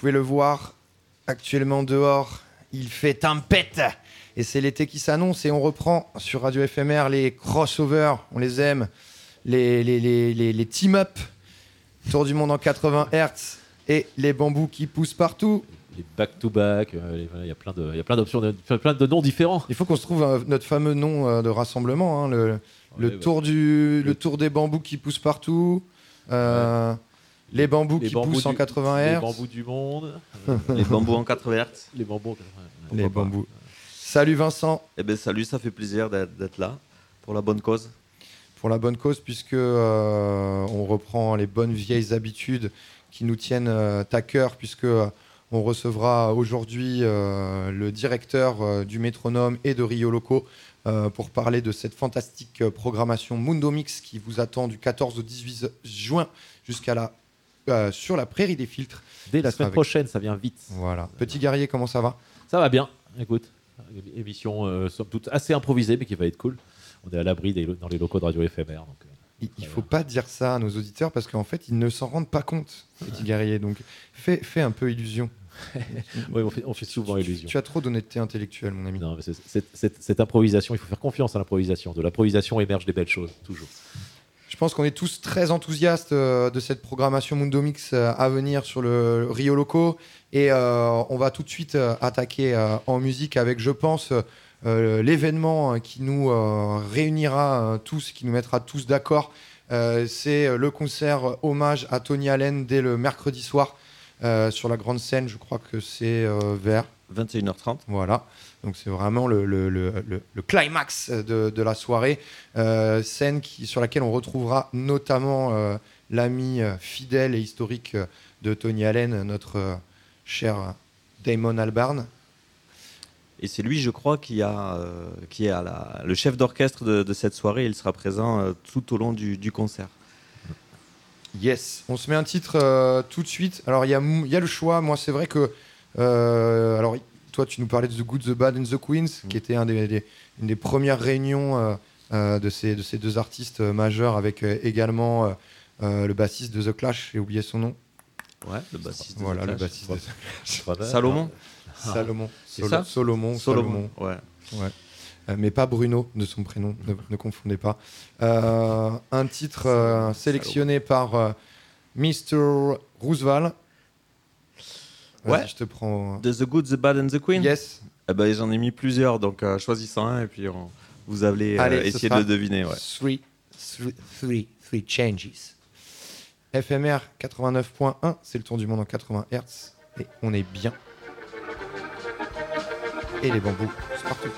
pouvez le voir, actuellement dehors, il fait tempête. Et c'est l'été qui s'annonce et on reprend sur Radio FMR les crossovers, on les aime, les, les, les, les, team-up, Tour du monde en 80 Hz et les bambous qui poussent partout. Les back-to-back, euh, il y a plein d'options, plein de noms différents. Il faut qu'on se trouve euh, notre fameux nom euh, de rassemblement, hein, le, le Ouais, tour du, le tour des bambous qui poussent partout, euh, les bambous Les qui bambous poussent en du- 80 Les Hz. bambous du monde. Les bambous en 80 Hz. Les bambous. Les bambous. Salut Vincent. Eh ben salut, ça fait plaisir d'être là pour la bonne cause. Pour la bonne cause, puisque euh, on reprend les bonnes vieilles habitudes qui nous tiennent euh, à cœur, puisque euh, on recevra aujourd'hui euh, le directeur euh, du Métronome et de Rio Loco euh, pour parler de cette fantastique euh, programmation Mundo Mix qui vous attend du 14 au 18 juin jusqu'à la euh, sur la prairie des filtres. Dès la semaine avec- prochaine, ça vient vite. Voilà. Petit guerrier, comment ça va? Ça va bien. Écoute, émission euh, somme toute assez improvisée, mais qui va être cool. On est à l'abri des dans les locaux de Radio. Donc, euh, Il il faut pas dire ça à nos auditeurs parce qu'en fait, ils ne s'en rendent pas compte, petit guerrier. Donc, fais, fais un peu illusion. oui, on fait, on fait souvent illusion. Tu as trop d'honnêteté intellectuelle, mon ami. Non, mais c'est- c'est- c'est- cette improvisation, il faut faire confiance à l'improvisation. De l'improvisation émergent des belles choses, toujours. Je pense qu'on est tous très enthousiastes euh, de cette programmation Mundo Mix euh, à venir sur le Rio Loco. Et euh, on va tout de suite attaquer en musique avec, je pense, l'événement qui nous réunira tous, qui nous mettra tous d'accord. C'est le concert hommage à Tony Allen dès le mercredi soir sur la grande scène. Je crois que c'est vers 21h30. Voilà. Donc c'est vraiment le, le- le- le- le climax de, de la soirée. Euh, scène qui, sur laquelle on retrouvera notamment euh, l'ami euh, fidèle et historique de Tony Allen, notre euh, cher Damon Albarn. Et c'est lui, je crois, qui, a, qui est à la- le chef d'orchestre de, de cette soirée. Il sera présent tout au long du, du concert. Yes. On se met un titre tout de suite. Alors il y a, mou- il y a le choix. Moi c'est vrai que... euh, alors toi tu nous parlais de The Good, The Bad and The Queens, qui était un des, des- une des premières réunions euh, euh, de, ces, de ces deux artistes euh, majeurs avec euh, également euh, euh, le bassiste de The Clash, j'ai oublié son nom. Ouais, le bassiste. de Voilà, The le Clash. bassiste de. Salomon Salomon. C'est Solo- ça Solomon. Solomon, ouais. Ouais. Euh, mais pas Bruno de son prénom, ne, ne confondez pas. Euh, un titre euh, sélectionné par euh, Mr. Roosevelt. Ouais. Je te prends. De The Good, The Bad and The Queen Yes. Eh ben, J'en ai mis plusieurs, donc euh, choisissez un et puis on- vous allez euh, Allez, ce essayer sera de le deviner. Ouais. Three, three, three, three changes. FMR 89.1, c'est le tour du monde en 80 Hz. Et on est bien. Et les bambous, c'est partout.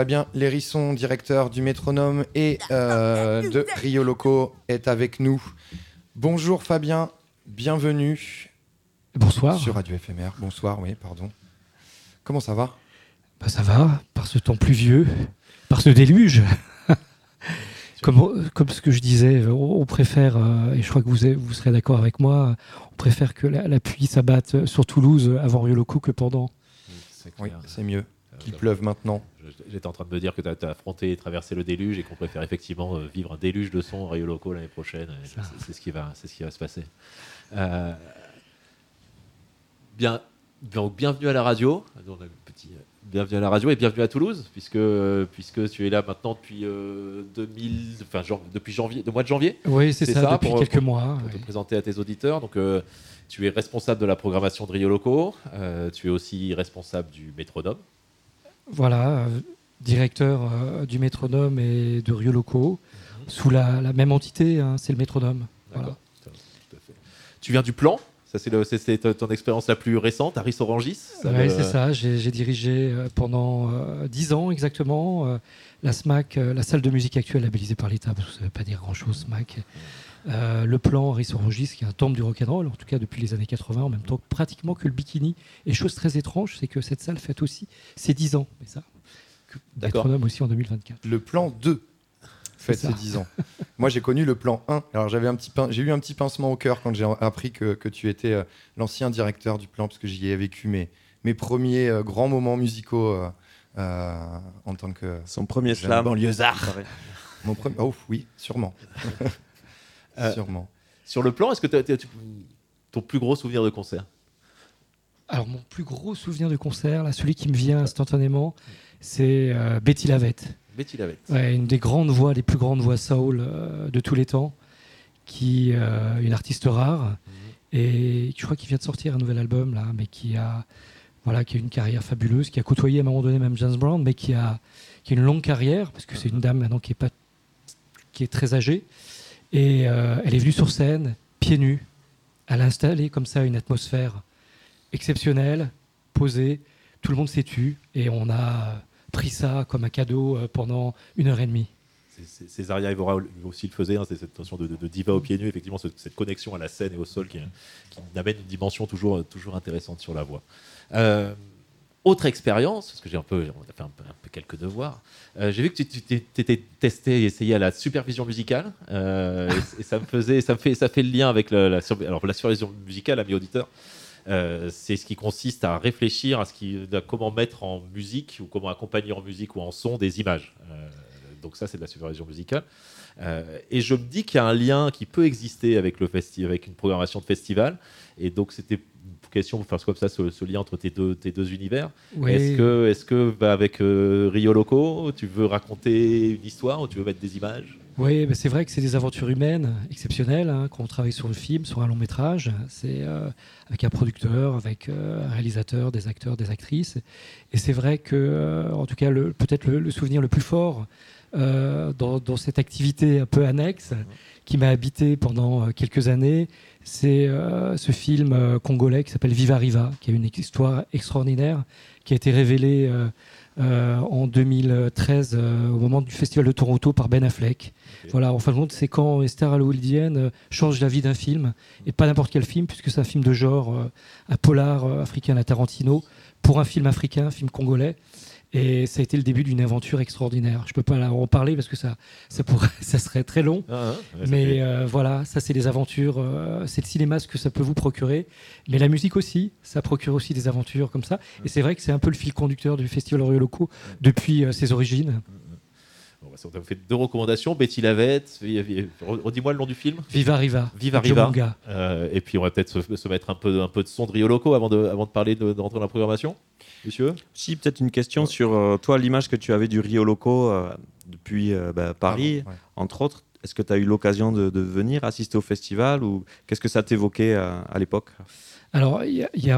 Fabien Lérisson, directeur du métronome et euh, de Rio Loco, est avec nous. Bonjour Fabien, bienvenue Bonsoir. sur Radio FMR. Bonsoir, oui, pardon. Comment ça va? Bah, ça va, par ce temps pluvieux, par ce déluge. comme, comme ce que je disais, on, préfère, euh, et je crois que vous, vous serez d'accord avec moi, on préfère que la, la pluie s'abatte sur Toulouse avant Rio Loco que pendant. C'est Oui, c'est mieux qu'il Euh, pleuve maintenant. J'étais en train de me dire que tu as, affronté et traversé le déluge et qu'on préfère effectivement euh, vivre un déluge de son Rio Loco l'année prochaine. C'est ce, qui va- c'est ce qui va se passer. Euh, bien, donc, bienvenue à la radio. On a le petit, euh, bienvenue à la radio et bienvenue à Toulouse, puisque, puisque tu es là maintenant depuis, euh, 2000, enfin, jan- depuis janvier, le mois de janvier Oui, c'est ça, ça, depuis pour- quelques mois. pour te présenter à tes auditeurs. Donc, euh, tu es responsable de la programmation de Rio Loco. euh, tu es aussi responsable du métronome. Voilà, euh, directeur euh, du métronome et de Rio Loco, sous la, la même entité, hein, c'est le métronome. Voilà. Tu viens du plan. Ça, c'est ton expérience la plus récente, Aris Orangis. Le- c'est ça. J'ai dirigé euh, pendant euh, 10 ans exactement euh, la SMAC, euh, la salle de musique actuelle labellisée par l'État, parce que ça ne veut pas dire grand-chose, SMAC. Euh, le plan Harris Orangis, qui est un temple du rock'n'roll, en tout cas depuis les années 80, en même temps pratiquement que le bikini. Et chose très étrange, c'est que cette salle fête aussi ses 10 ans. Mais ça. Métronome aussi en 2024. Le plan 2 fête ses ça. 10 ans. Moi, j'ai connu le plan 1. Alors, j'avais un petit pin- j'ai eu un petit pincement au cœur quand j'ai appris que, que tu étais euh, l'ancien directeur du plan, parce que j'y ai vécu mes, mes premiers euh, grands moments musicaux euh, euh, en tant que Son premier slam. banlieusard. Mon premier... Oh oui, sûrement. Euh, sûrement. Sur le plan, est-ce que tu- ton plus gros souvenir de concert? Alors, mon plus gros souvenir de concert, là, celui qui me vient instantanément, c'est euh, Betty Lavette. Betty Lavette. Ouais, une des grandes voix, les plus grandes voix soul euh, de tous les temps, qui euh, une artiste rare et je crois qu'il vient de sortir un nouvel album là, mais qui a voilà, qui a une carrière fabuleuse, qui a côtoyé à un moment donné même James Brown, mais qui a, qui a une longue carrière, parce que c'est une dame maintenant qui est, pas, qui est très âgée. Et euh, elle est venue sur scène, pieds nus. Elle a installé comme ça une atmosphère exceptionnelle, posée. Tout le monde s'est tu et on a pris ça comme un cadeau euh, pendant une heure et demie. Césaria Evora aussi le faisait, hein, cette notion de, diva au pied nu, effectivement, ce- cette connexion à la scène et au sol qui, qui amène une dimension toujours, toujours intéressante sur la voix. Euh, autre expérience, parce que j'ai un peu, on a fait un peu, quelques devoirs. euh, j'ai vu que tu t'étais testé et essayé à la supervision musicale, euh, et, ça me faisait, ça me fait, ça fait le lien avec la, alors la supervision musicale, ami auditeur. euh, c'est ce qui consiste à réfléchir à ce qui, comment mettre en musique ou comment accompagner en musique ou en son des images. Donc ça, c'est de la supervision musicale. Et je me dis qu'il y a un lien qui peut exister avec, le festi avec une programmation de festival. Et donc, c'était question pour faire comme ça ce, ce lien entre tes deux, tes deux univers. Est-ce que, est que bah, avec euh, Rio Loco, tu veux raconter une histoire ou tu veux mettre des images? Oui, c'est vrai que c'est des aventures humaines exceptionnelles hein, quand on travaille sur le film, sur un long métrage. C'est euh, avec un producteur, avec euh, un réalisateur, des acteurs, des actrices. Et c'est vrai que, en tout cas, peut-être le, le souvenir le plus fort euh, dans, dans cette activité un peu annexe qui m'a habité pendant quelques années, c'est euh, ce film euh, congolais qui s'appelle Viva Riva, qui a une histoire extraordinaire, qui a été révélé euh, en 2013 euh, au moment du Festival de Toronto par Ben Affleck. Voilà, en fin de compte, c'est quand hollywoodiennes euh, changent la vie d'un film, et pas n'importe quel film, puisque c'est un film de genre, un polar africain à Tarantino, pour un film africain, un film congolais. Et ça a été le début d'une aventure extraordinaire. Je peux pas en parler parce que ça, ça, pourrait, ça serait très long. Ah, hein Ouais, Mais euh, voilà, ça c'est des aventures, euh, c'est le cinéma ce que ça peut vous procurer, mais la musique aussi, ça procure aussi des aventures comme ça. Et c'est vrai que c'est un peu le fil conducteur du Festival Oriol Locaux depuis euh, ses origines. On fait deux recommandations. Betty Lavette, vi- vi- redis-moi le nom du film. Viva Riva. Viva Riva. Euh, et puis on va peut-être se, se mettre un peu, un peu de son de Rio Loco avant de, avant de parler de, de rentrer dans la programmation. Monsieur? Si, peut-être une question sur euh, toi, l'image que tu avais du Rio Loco euh, depuis euh, bah, Paris, ouais. entre autres. Est-ce que tu as eu l'occasion de, de venir assister au festival ou qu'est-ce que ça t'évoquait euh, à l'époque? Alors,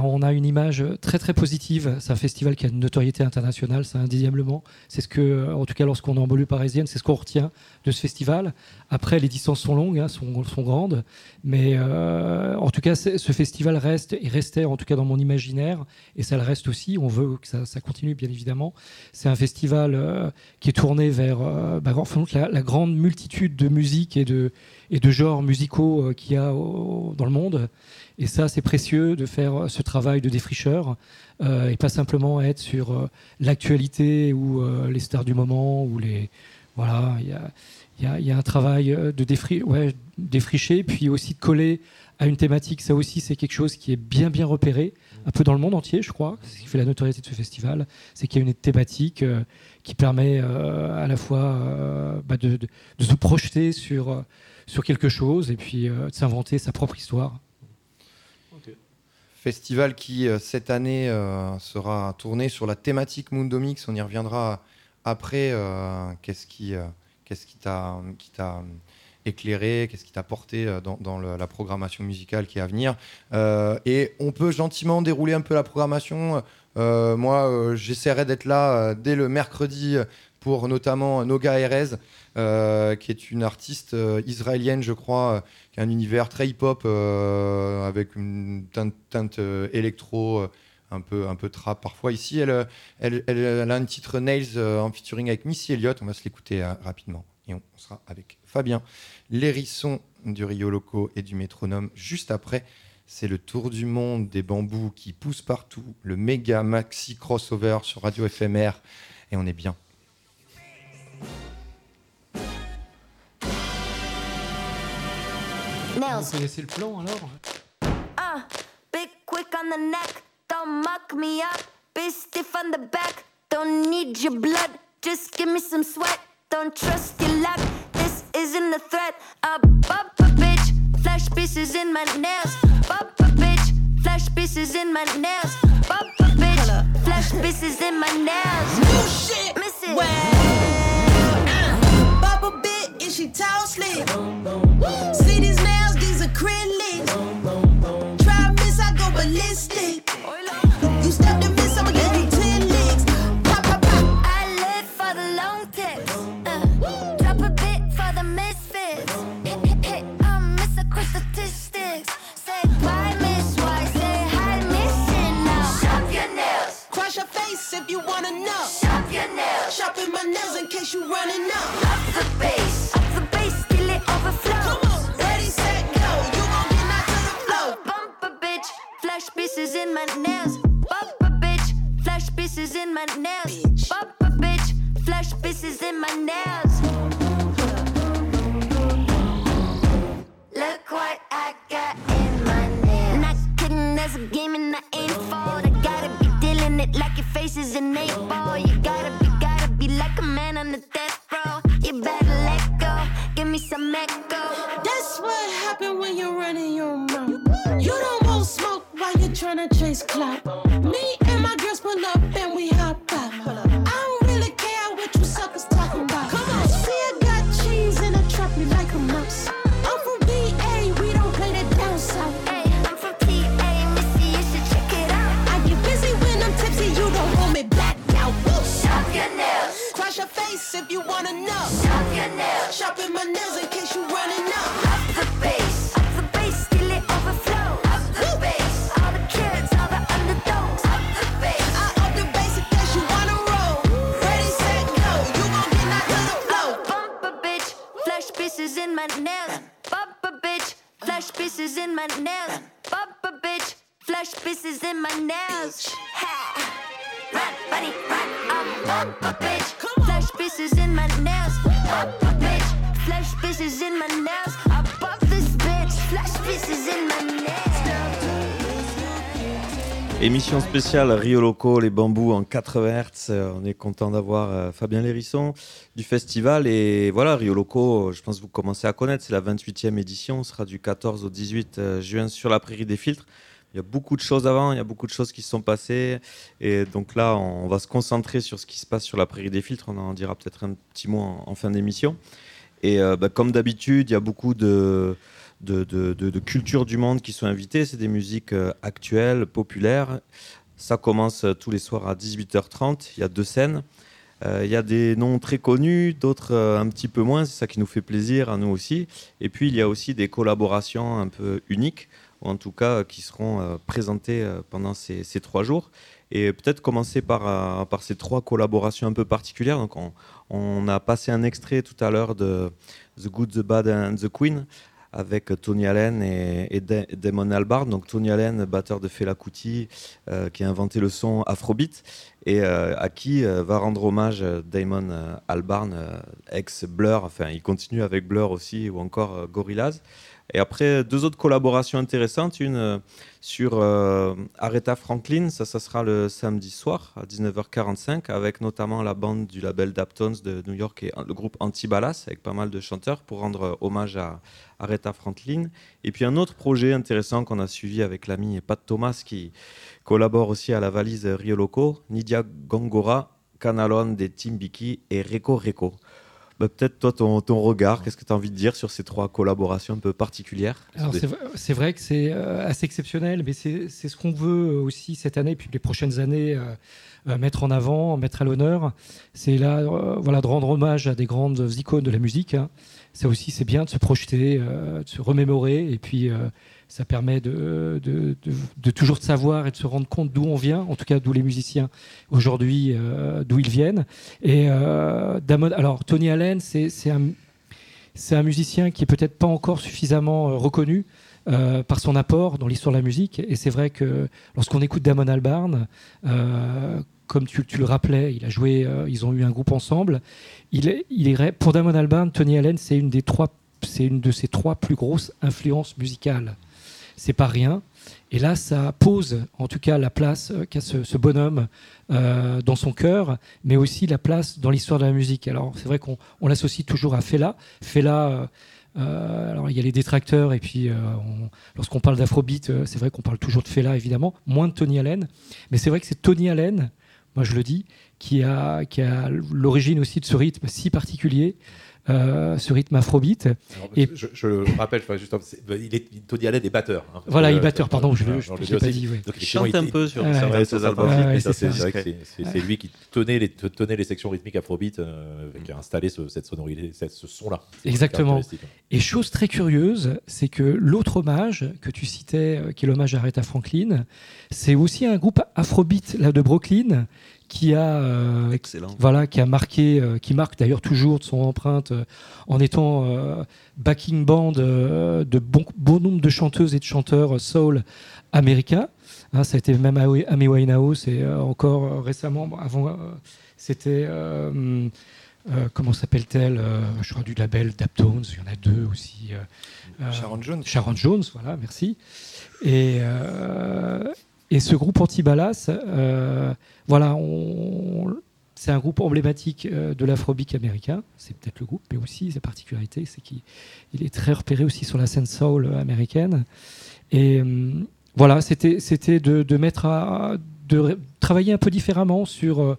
on a une image très très positive. C'est un festival qui a une notoriété internationale, c'est indéniablement. C'est ce que, en tout cas, lorsqu'on est en banlieue parisienne, c'est ce qu'on retient de ce festival. Après, les distances sont longues, hein, sont, sont grandes, mais euh, en tout cas, ce festival reste et restait, en tout cas, dans mon imaginaire, et ça le reste aussi. On veut que ça, ça continue, bien évidemment. C'est un festival euh, qui est tourné vers euh, bah, la, grande multitude de musiques et de, et de genres musicaux euh, qu'il y a dans le monde. Et ça, c'est précieux de faire euh, ce travail de défricheur euh, et pas simplement être sur euh, l'actualité ou les stars du moment ou les voilà. Il y a, un travail de défricher, puis aussi de coller à une thématique. Ça aussi, c'est quelque chose qui est bien bien repéré, un peu dans le monde entier, je crois. Ce qui fait la notoriété de ce festival, c'est qu'il y a une thématique qui permet à la fois bah, de, se projeter sur quelque chose et puis de s'inventer sa propre histoire. Festival qui, euh, cette année, euh, sera tourné sur la thématique Mundo Mix. On y reviendra après. euh, qu'est-ce qui qu'est-ce qui t'a éclairé Qu'est-ce qui t'a porté dans, la programmation musicale qui est à venir Et on peut gentiment dérouler un peu la programmation. Moi, j'essaierai d'être là dès le mercredi pour notamment Noga Erez, euh, qui est une artiste euh, israélienne, je crois, euh, qui a un univers très hip-hop avec une teinte, électro, un peu, un peu trap parfois. Ici, elle, elle, elle- a un titre Nails en featuring avec Missy Elliott. On va se l'écouter rapidement. Et on sera avec Fabien, l'hérisson du Rio Loco et du métronome juste après. C'est le tour du monde des bambous qui poussent partout, le méga maxi crossover sur Radio FMR. Et on est bien. Vous Nails. connaissez le plan alors Uh, big quick on the neck. Don't muck me up. Be stiff on the back. Don't need your blood. Just give me some sweat. Don't trust your luck. This isn't a threat. I bop a bitch. Flash pieces in my nails. Bop a bitch. Flash pieces in my nails. Bop a bitch. Flash pieces in my nails. shit. Miss it. Bop a bit, is she tall slim. See these nails, these acrylics. Try miss, I go ballistic. You step to miss, I'ma give you ten licks. Pop, pop, pop. I live for the long tips. Uh, drop a bit for the misfits. I'm Mr. Quick Statistics. Say bye, Miss Y. Say hi, Miss Now, Shop your nails. Crush your face if you wanna. Shopping my nails in case you running up. Up the bass. Up the bass till it overflows. Come on, ready, set, go. You gon' get knocked to the floor. Bump a bitch, flash pieces in my nails. Bump a bitch, flash pieces in my nails. Bump a bitch, flash pieces in my nails. Look what I got in my nails. Not kidding, a game and I ain't fall. I gotta be dealing it like your face is an eight ball. You gotta be like a man on the death row. You better let go, give me some echo. That's what happen when you're running your mouth. You don't want smoke while you're tryna chase clout. Me and my girls pull up your if you wanna know. shop your nails. Shopping my nails in case you running up. Up the bass, up the bass till it overflows. Up the bass, all the kids, all the underdogs. Up the bass, I up the bass in case you wanna roll. Ready, set, go. You gon' get knocked to the floor. bump a bitch, flash pieces in my nails. Bump a bitch, flash pieces in my nails. Bump a bitch, flash pieces in my nails. Ha! Run, bunny, run, up, bump a bitch, flash pieces in my nails. Bump a bitch, flash pieces in my nails. I bump this bitch, flash pieces in my nails. Émission spéciale Rio Loco, les bambous en 80 Hz. Euh, On est content d'avoir euh, Fabien Lérisson du festival. Et voilà, Rio Loco, je pense que vous commencez à connaître. C'est la 28e édition. Ce sera du 14 au 18 euh, juin sur la Prairie des Filtres. Il y a beaucoup de choses avant, il y a beaucoup de choses qui se sont passées. Et donc là, on va se concentrer sur ce qui se passe sur la Prairie des Filtres. On en dira peut-être un petit mot en, fin d'émission. Et euh, bah, comme d'habitude, il y a beaucoup de, cultures du monde qui sont invitées. C'est des musiques euh, actuelles, populaires. Ça commence euh, tous les soirs à 18h30. Il y a deux scènes. Il y a des noms très connus, d'autres un petit peu moins. C'est ça qui nous fait plaisir à nous aussi. Et puis il y a aussi des collaborations un peu uniques, ou en tout cas euh, qui seront euh, présentées euh, pendant ces, trois jours. Et peut-être commencer par, ces trois collaborations un peu particulières. Donc on, a passé un extrait tout à l'heure de The Good, The Bad and The Queen avec Tony Allen et, et Da- Damon Albarn. Donc Tony Allen, batteur de Fela Kuti, qui a inventé le son Afrobeat et à qui va rendre hommage Damon Albarn, ex Blur. Enfin, il continue avec Blur aussi ou encore Gorillaz. Et après, deux autres collaborations intéressantes. Une euh, sur euh, Aretha Franklin, ça, sera le samedi soir à 19h45, avec notamment la bande du label Daptones de New York et le groupe Antibalas, avec pas mal de chanteurs, pour rendre euh, hommage à Aretha Franklin. Et puis un autre projet intéressant qu'on a suivi avec l'ami Pat Thomas, qui collabore aussi à la valise Rio Loco, Nidia Gongora, Canalon des Timbiki et Reco Reco. Bah, Peut-être toi, ton, ton regard, qu'est-ce que tu as envie de dire sur ces trois collaborations un peu particulières? C'est, vrai- que c'est euh, assez exceptionnel, mais c'est, c'est ce qu'on veut aussi cette année, puis les prochaines années, euh, euh, mettre en avant, mettre à l'honneur. C'est là, euh, voilà, de rendre hommage à des grandes icônes de la musique. hein. Ça aussi, c'est bien de se projeter, euh, de se remémorer, et puis euh, ça permet de, toujours de savoir et de se rendre compte d'où on vient, en tout cas d'où les musiciens aujourd'hui, euh, d'où ils viennent. Et euh, alors Tony Allen, c'est, un musicien qui est peut-être pas encore suffisamment euh, reconnu euh, par son apport dans l'histoire de la musique. Et c'est vrai que lorsqu'on écoute Damon Albarn, comme tu, le rappelais, il a joué, ils ont eu un groupe ensemble. Il est, pour Damon Albarn, Tony Allen, c'est une c'est une de ses trois plus grosses influences musicales. C'est pas rien. Et là, ça pose, en tout cas, la place euh, qu'a ce, bonhomme euh, dans son cœur, mais aussi la place dans l'histoire de la musique. Alors, c'est vrai qu'on on l'associe toujours à Fela. Fela, euh, alors il y a les détracteurs, et puis on- lorsqu'on parle d'Afrobeat, c'est vrai qu'on parle toujours de Fela, évidemment, moins de Tony Allen. Mais c'est vrai que c'est Tony Allen, moi je le dis, qui a, qui a l'origine aussi de ce rythme si particulier. Euh, ce rythme afrobeat. Alors, Et- je, je le rappelle, juste, c'est- il est, Tony Allen est batteur. hein, Voilà, que, il est batteur, euh, pardon, je je le l'ai pas dit. Donc, Il chante un peu sur ses ça, albums. Ouais, c'est vrai que c'est- lui qui tenait les, tenait les sections rythmiques afrobeat, euh, qui a installé ce- cette sonorité, ce son-là. Exactement. caractéristique. Et chose très curieuse, c'est que l'autre hommage que tu citais, euh, qui est l'hommage à Aretha Franklin, c'est aussi un groupe afrobeat là, de Brooklyn qui a euh, Excellent. voilà, qui a marqué, euh, qui marque d'ailleurs toujours de son empreinte euh, en étant euh, backing band euh, de bon, bon nombre de chanteuses et de chanteurs euh, soul américains. Hein, ça a été même Amy Winehouse et euh, encore euh, récemment, avant, euh, c'était euh, hum, euh, comment s'appelle-t-elle euh, Je crois du label Daptones. Il y en a deux aussi. euh, euh, Sharon Jones. Sharon Jones, voilà, merci. Et, euh, et ce groupe Antibalas, euh, voilà, c'est un groupe emblématique euh, de l'afrobeat américain. C'est peut-être le groupe, mais aussi sa particularité, c'est qu'il il est très repéré aussi sur la scène soul américaine. Et hum, voilà, c'était de, de mettre à de travailler un peu différemment sur euh,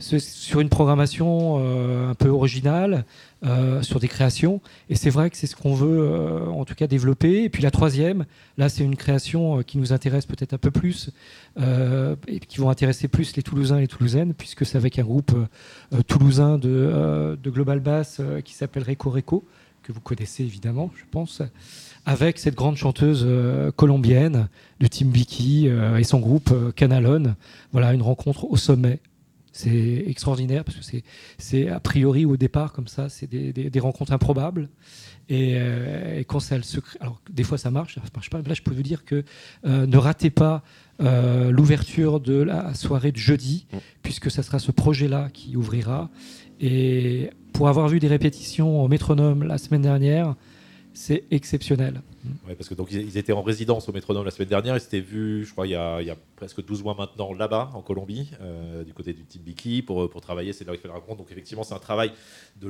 sur une programmation euh, un peu originale, euh, sur des créations. Et c'est vrai que c'est ce qu'on veut, euh, en tout cas, développer. Et puis la troisième, là, c'est une création qui nous intéresse peut-être un peu plus, et qui vont intéresser plus les Toulousains et les Toulousaines, puisque c'est avec un groupe toulousain de, Global Bass qui s'appelle Reco Reco, que vous connaissez évidemment, je pense, avec cette grande chanteuse colombienne de Tim Vicky et son groupe Canalone. Voilà, une rencontre au sommet. C'est extraordinaire parce que c'est, c'est a priori au départ comme ça, c'est des, des- des rencontres improbables. Et, euh, et quand ça se crée, alors des fois ça marche, ça marche pas. Là, je peux vous dire que euh, ne ratez pas euh, l'ouverture de la soirée de jeudi, Mm. puisque ça sera ce projet-là qui ouvrira. Et pour avoir vu des répétitions au métronome la semaine dernière, c'est exceptionnel. Ouais, parce que donc ils, étaient en résidence au métronome la semaine dernière. Ils s'étaient vus, je crois, il y a, presque 12 mois maintenant, là-bas, en Colombie, euh, du côté du Team Biki, pour, pour travailler. C'est là où il fait la rencontre. Donc effectivement, c'est un travail de,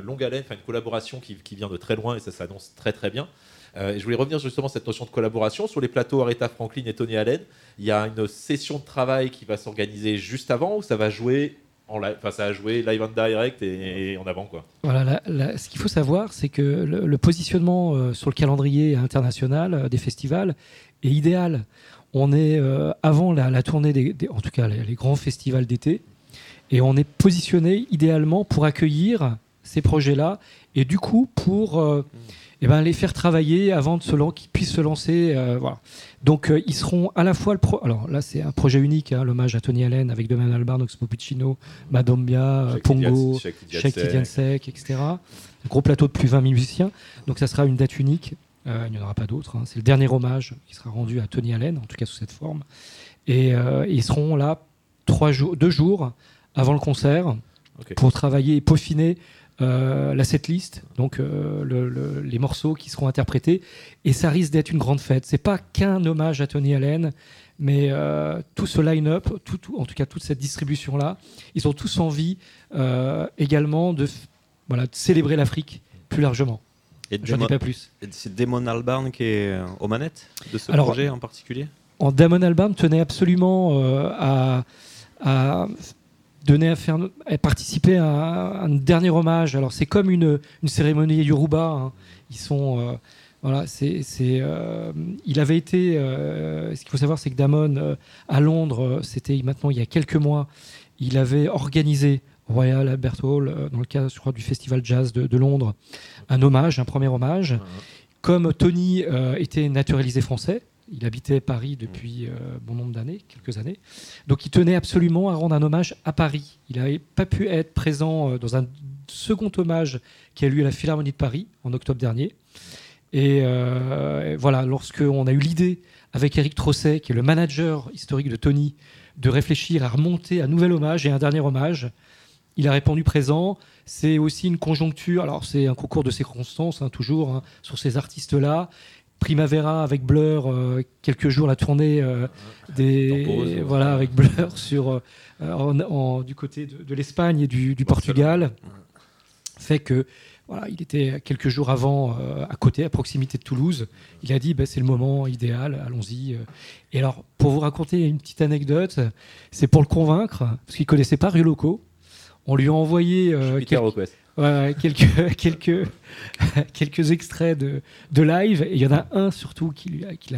longue haleine, une collaboration qui, vient de très loin et ça s'annonce très très bien. Euh, et je voulais revenir justement sur cette notion de collaboration. Sur les plateaux Aretha Franklin et Tony Allen, il y a une session de travail qui va s'organiser juste avant ou ça va jouer en live, enfin ça va jouer live and direct et, et en avant quoi. Voilà, ce qu'il faut savoir, c'est que le, le positionnement euh, sur le calendrier international euh, des festivals est idéal. On est euh, avant la, la tournée, des, des- en tout cas les, les grands festivals d'été, et on est positionné idéalement pour accueillir ces projets-là et du coup pour euh, eh ben, les faire travailler avant de se lan- qu'ils puissent se lancer. euh, voilà. Donc euh, ils seront à la fois le pro. Alors là c'est un projet unique, hein, l'hommage à Tony Allen avec Demain Albarn, Oxmo Puccino, Madombia, Pongo. Tidiane- Shake Tidiane Cheikh Sek. Tidiane Sek, etc. Un gros plateau de plus de 20 musiciens. Donc ça sera une date unique. Euh, il n'y en aura pas d'autres. hein. C'est le dernier hommage qui sera rendu à Tony Allen, en tout cas sous cette forme. Et ils seront là trois jours, deux jours avant le concert pour travailler et peaufiner euh, la setlist, donc euh, le- le- les morceaux qui seront interprétés. Et ça risque d'être une grande fête. C'est pas qu'un hommage à Tony Allen, mais euh, tout ce line-up, tout, tout- en tout cas toute cette distribution-là, ils ont tous envie également de, f- voilà, de célébrer l'Afrique plus largement. Et J'en dis pas plus. et c'est Damon Albarn qui est aux manettes de ce Alors, projet en particulier? En Damon Albarn tenait absolument à, à donner à faire à participer à un dernier hommage. Alors c'est comme une, une cérémonie Yoruba. hein. Ils sont euh, voilà, c'est euh, il avait été. euh, ce qu'il faut savoir, c'est que Damon à Londres, c'était maintenant il y a quelques mois, il avait organisé Royal Albert Hall, dans le cadre, je crois, du Festival Jazz de, de Londres, un hommage, un premier hommage. Comme Tony était naturalisé français, il habitait Paris depuis euh, bon nombre d'années, quelques années. Donc il tenait absolument à rendre un hommage à Paris. Il n'avait pas pu être présent euh, dans un second hommage qui a eu lieu à la Philharmonie de Paris en octobre dernier. Et euh, voilà, lorsqu'on a eu l'idée avec Eric Trosset, qui est le manager historique de Tony, de réfléchir à remonter un nouvel hommage et un dernier hommage, il a répondu présent. C'est aussi une conjoncture, alors c'est un concours de circonstances, hein, toujours, hein, sur ces artistes-là. Primavera avec Blur, euh, quelques jours la tournée euh, des voilà avec Blur sur euh, en- en- du côté de, de l'Espagne et du, du Portugal. Fait que voilà il était quelques jours avant à côté à proximité de Toulouse. Il a dit bah, c'est le moment idéal allons-y et alors pour vous raconter une petite anecdote c'est pour le convaincre parce qu'il connaissait pas Rio Loco on lui a envoyé quelques-. Quelques, extraits de, de live. Il y en a un surtout qui, lui a, qui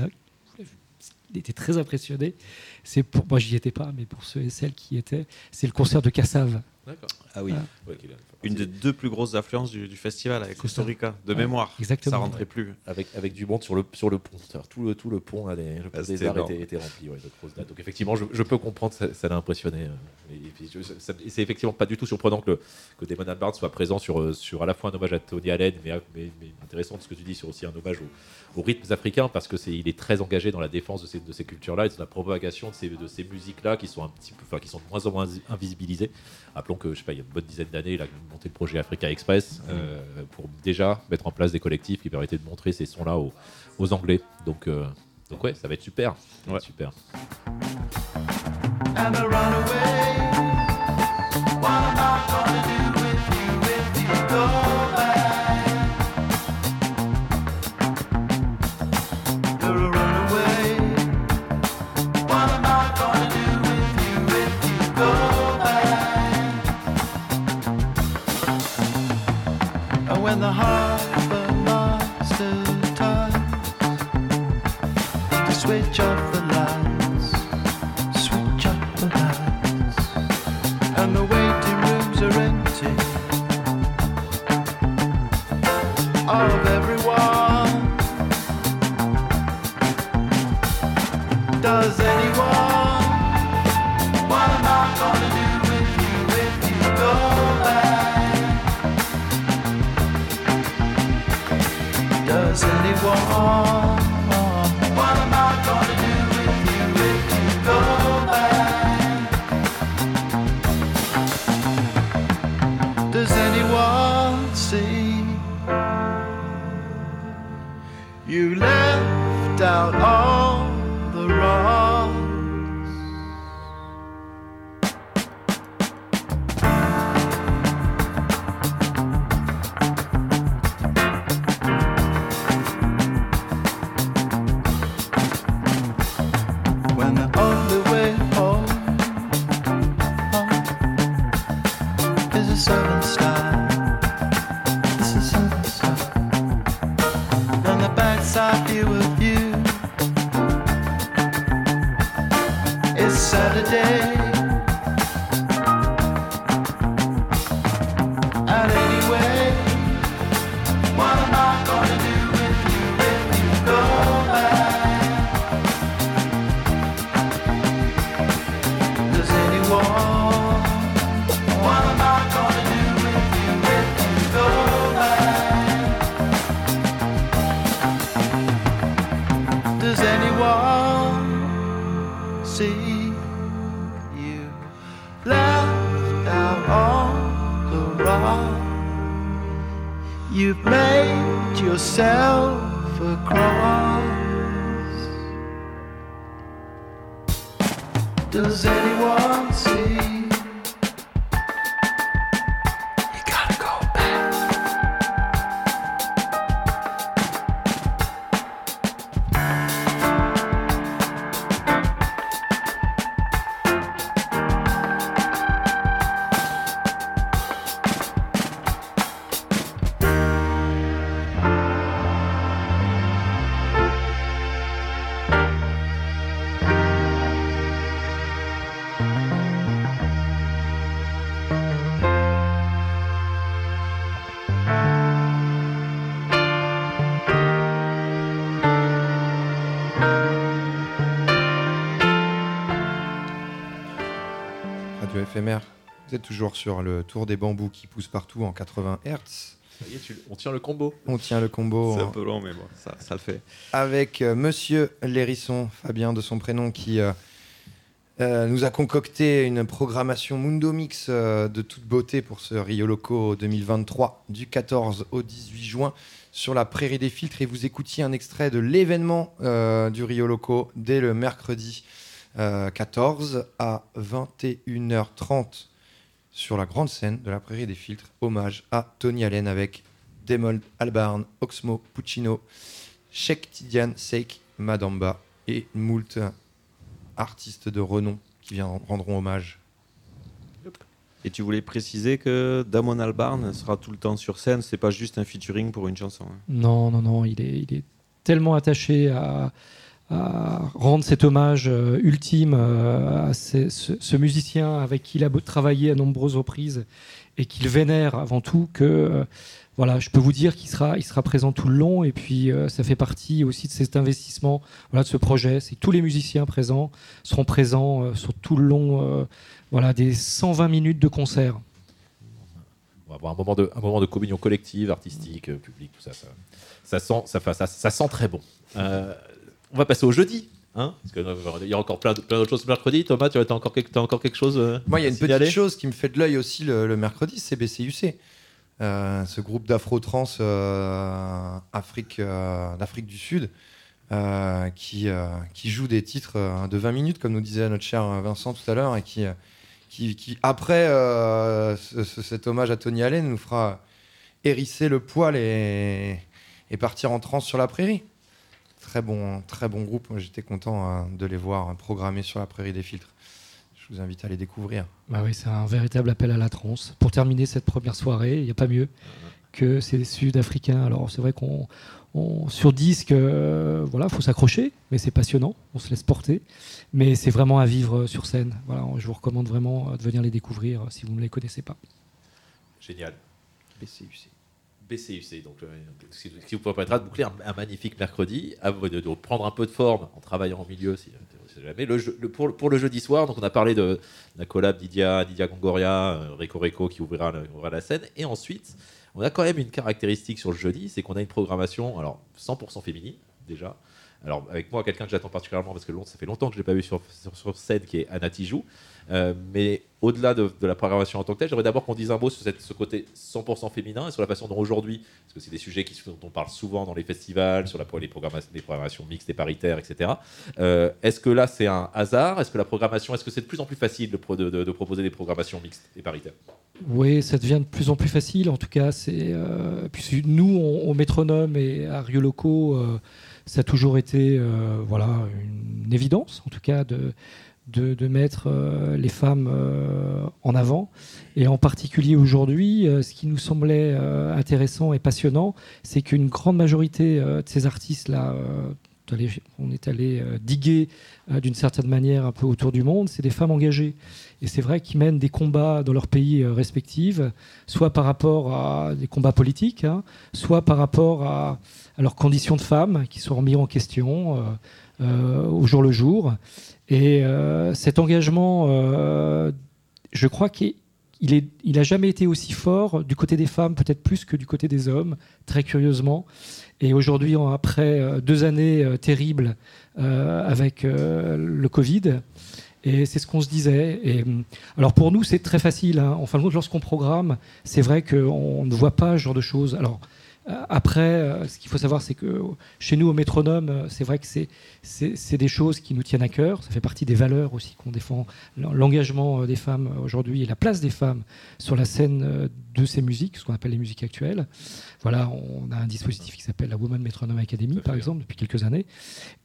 était très impressionné. C'est pour moi, j'y étais pas, mais pour ceux et celles qui y étaient, c'est le concert de Cassave. D'accord. Ah oui. Ah. Ouais, Une des deux plus grosses affluences du, du festival avec Costa. Rica, de Ouais, mémoire. exactement, Ça rentrait ouais. plus. avec, avec du monde sur le, sur le pont. Tout le, tout le pont, là, les- le pont Ah, des arts était, était rempli ouais, de grosses dates. Donc effectivement, je, je peux comprendre, ça l'a impressionné. euh, c'est effectivement pas du tout surprenant que, le- que Damon Albarn soit présent sur, euh, sur à la fois un hommage à Tony Allen, mais, mais, mais intéressant ce que tu dis sur aussi un hommage aux, aux rythmes africains, parce que c'est il est très engagé dans la défense de ces, de ces cultures-là et de la propagation de ces, de ces musiques-là qui sont un petit peu, enfin, qui sont de moins en moins invisibilisées. Rappelons que je sais pas, il y a une bonne dizaine d'années, il a monté le projet Africa Express euh, pour déjà mettre en place des collectifs qui permettaient de montrer ces sons-là aux, aux Anglais. Donc, euh, donc ouais, ça va être super. Va être super. and a runaway. You've made yourself a cross. Does anyone see? Éphémère. Vous êtes toujours sur le tour des bambous qui poussent partout en 80 Hz. Ça y est, tu- on tient le combo. On tient le combo C'est un peu long, mais bon, ça, ça le fait. avec euh, Monsieur Lérisson, Fabien de son prénom, qui euh, euh, nous a concocté une programmation Mundo Mix euh, de toute beauté pour ce Rio Loco 2023 du 14 au 18 juin sur la prairie des filtres. Et vous écoutiez un extrait de l'événement euh, du Rio Loco dès le mercredi 14 à 21h30 sur la grande scène de la prairie des filtres. Hommage à Tony Allen avec Demol Albarn, Oxmo Puccino, Sheikh Tidiane Seik Madamba et moult artistes de renom qui viendront, rendront hommage. Et tu voulais préciser que Damon Albarn sera tout le temps sur scène, c'est pas juste un featuring pour une chanson. hein. Non, non, non, il est, il est tellement attaché à, à rendre cet hommage euh, ultime euh, à ce, musicien avec qui il a travaillé à nombreuses reprises et qu'il vénère avant tout que euh, voilà, je peux vous dire qu'il sera, il sera présent tout le long et puis ça fait partie aussi de cet investissement, voilà, de ce projet. C'est tous les musiciens présents seront présents sur tout le long, voilà, des 120 minutes de concert. On va avoir un moment de, un moment de communion collective, artistique, publique, tout ça. Ça, sent, ça, ça sent très bon. On va passer au jeudi. Hein Parce que, euh, il y a encore plein, de- plein d'autres choses mercredi. Thomas, tu as encore, quelque- t'as encore quelque chose euh, Moi, il y a une signaler petite chose qui me fait de l'œil aussi le, le mercredi, c'est BCUC. Euh, ce groupe d'afro-trans euh, Afrique, euh, d'Afrique du Sud euh, qui, euh, qui joue des titres euh, de 20 minutes, comme nous disait notre cher Vincent tout à l'heure, et qui, euh, qui, qui, après euh, ce- ce- cet hommage à Tony Allen, nous fera hérisser le poil et, et partir en transe sur la prairie. Très bon, très bon groupe. J'étais content euh, de les voir programmés sur la prairie des filtres. Je vous invite à les découvrir. Bah oui, c'est un véritable appel à la transe. Pour terminer cette première soirée, il n'y a pas mieux que ces Sud-Africains. Alors c'est vrai qu'on on- sur disque, euh, voilà, faut s'accrocher, mais c'est passionnant, on se laisse porter. Mais c'est vraiment à vivre sur scène. Voilà, je vous recommande vraiment euh, de venir les découvrir euh, si vous ne les connaissez pas. Génial. BCUC. BCUC. Donc, euh, ce qui vous permettra de boucler un, magnifique mercredi, à de, de prendre un peu de forme en travaillant en milieu, si, si jamais. Le le- pour, le jeudi soir, donc on a parlé de, la collab Didia, Didia Gongoria, euh, Rico Rico qui ouvrira, ouvrira la scène. Et ensuite, on a quand même une caractéristique sur le jeudi, c'est qu'on a une programmation, alors 100% féminine déjà. Alors avec moi, quelqu'un que j'attends particulièrement parce que ça fait longtemps que je l'ai pas vu sur, sur, sur scène, qui est Anna Tijoux. Euh, mais au-delà de, la programmation en tant que telle, j'aimerais d'abord qu'on dise un mot sur ce côté 100% féminin et sur la façon dont aujourd'hui, parce que c'est des sujets qui, dont on parle souvent dans les festivals, sur la, les, programma- les programmations mixtes et paritaires, etc. Euh, est-ce que là c'est un hasard? Est-ce que la programmation, est-ce que c'est de plus en plus facile de, pro- de- de- de proposer des programmations mixtes et paritaires? Oui, ça devient de plus en plus facile. En tout cas, c'est euh, nous, on- au métronome et à Rio Loco, ça a toujours été euh, voilà une évidence, en tout cas de de, mettre euh, les femmes euh, en avant. Et en particulier aujourd'hui, ce qui nous semblait intéressant et passionnant, c'est qu'une grande majorité de ces artistes-là, on est allé diguer d'une certaine manière un peu autour du monde, c'est des femmes engagées. Et c'est vrai qu'ils mènent des combats dans leurs pays respectifs, soit par rapport à des combats politiques, hein, soit par rapport à, à leurs conditions de femmes qui sont remises en question euh, euh, au jour le jour. Et euh, cet engagement, je crois qu'il il il a jamais été aussi fort du côté des femmes, peut-être plus que du côté des hommes, très curieusement. Et aujourd'hui, après deux années terribles avec le Covid, et c'est ce qu'on se disait. Et, hum, alors pour nous, c'est très facile. hein. En fin de compte, lorsqu'on programme, c'est vrai qu'on ne voit pas ce genre de choses. Alors après, euh, ce qu'il faut savoir, c'est que chez nous, au métronome, euh, c'est vrai que c'est des choses qui nous tiennent à cœur. Ça fait partie des valeurs aussi qu'on défend. L'engagement euh, des femmes euh, aujourd'hui et la place des femmes sur la scène euh, de ces musiques, ce qu'on appelle les musiques actuelles. Voilà, on a un dispositif qui s'appelle la Women Metronome Academy, par exemple, depuis quelques années.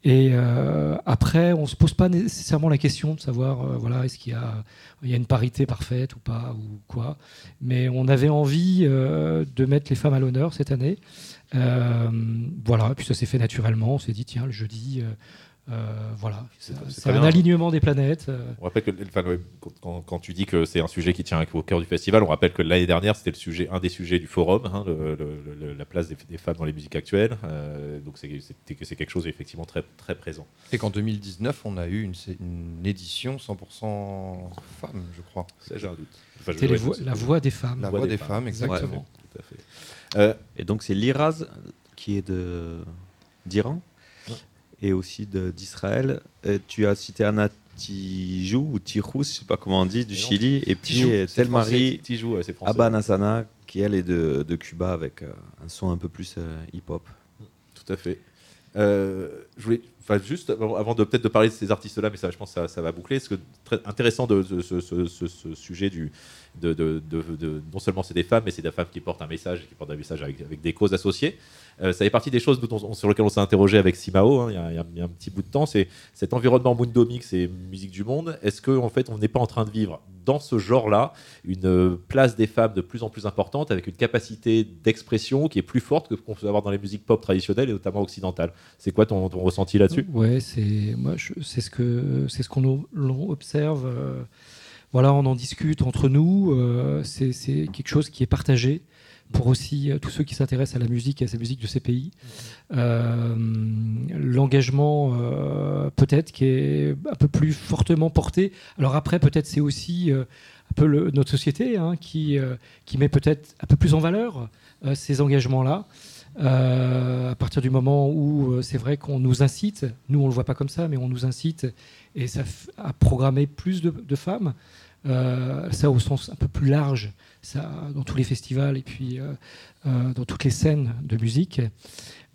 Et euh, après, on se pose pas nécessairement la question de savoir, euh, voilà, est-ce qu'il y a, il y a une parité parfaite ou pas ou quoi. Mais on avait envie euh, de mettre les femmes à l'honneur cette année. Euh, voilà, puis ça s'est fait naturellement. On s'est dit, tiens, le jeudi, euh, voilà, C'est- c'est c'est un bien. alignement des planètes. euh. On rappelle que enfin, ouais, quand, tu dis que c'est un sujet qui tient au cœur du festival, on rappelle que l'année dernière c'était le sujet, un des sujets du forum, hein, le- le- le- la place des, des femmes dans les musiques actuelles. Euh, donc c'est c'est- c'est quelque chose effectivement très très présent. Et qu'en 2019, on a eu une, une édition 100% femmes, je crois. J'ai un doute. Enfin, je- voix- c'est- la voix des femmes. La voix des femmes, exactement. Ouais, tout à fait. Euh, Et donc c'est l'Iraz qui est de d'Iran? Et aussi d'Israël. Et Tu as cité Anna Tijou ou Tijous, je sais pas comment on dit, du Et Chili, et puis Tijou, euh, français, Tijou, ouais, Nassana, qui elle est de, de Cuba avec euh, un son un peu plus euh, hip-hop. Tout à fait. Euh, je voulais, enfin, juste avant de peut-être de parler de ces artistes-là, mais ça, je pense que ça, ça va boucler. Ce que très intéressant de, de ce, ce- ce- ce sujet du, non seulement c'est des femmes, mais c'est des femmes qui portent un message, qui portent un message avec, des causes associées. Euh, ça fait partie des choses sur lesquelles on s'est interrogé avec Simao. hein, il, y a, un petit bout de temps. C'est cet environnement Mundo Mix et musique du monde. Est-ce que en fait, on n'est pas en train de vivre dans ce genre-là une euh, place des femmes de plus en plus importante, avec une capacité d'expression qui est plus forte que ce qu'on peut avoir dans les musiques pop traditionnelles et notamment occidentales? C'est quoi ton, ressenti là-dessus? Ouais, c'est ce que ce qu'on observe. euh, voilà, on en discute entre nous. euh, c'est quelque chose qui est partagé pour aussi euh, tous ceux qui s'intéressent à la musique et à ces musiques de ces pays. Euh, L'engagement, euh, peut-être, qui est un peu plus fortement porté. Alors après, peut-être, c'est aussi euh, un peu le- notre société hein, qui qui met peut-être un peu plus en valeur ces engagements-là. Euh, à partir du moment où euh, c'est vrai qu'on nous incite, nous on le voit pas comme ça, mais on nous incite et ça à programmer plus de, femmes, euh, ça au sens un peu plus large, ça dans tous les festivals et puis dans toutes les scènes de musique.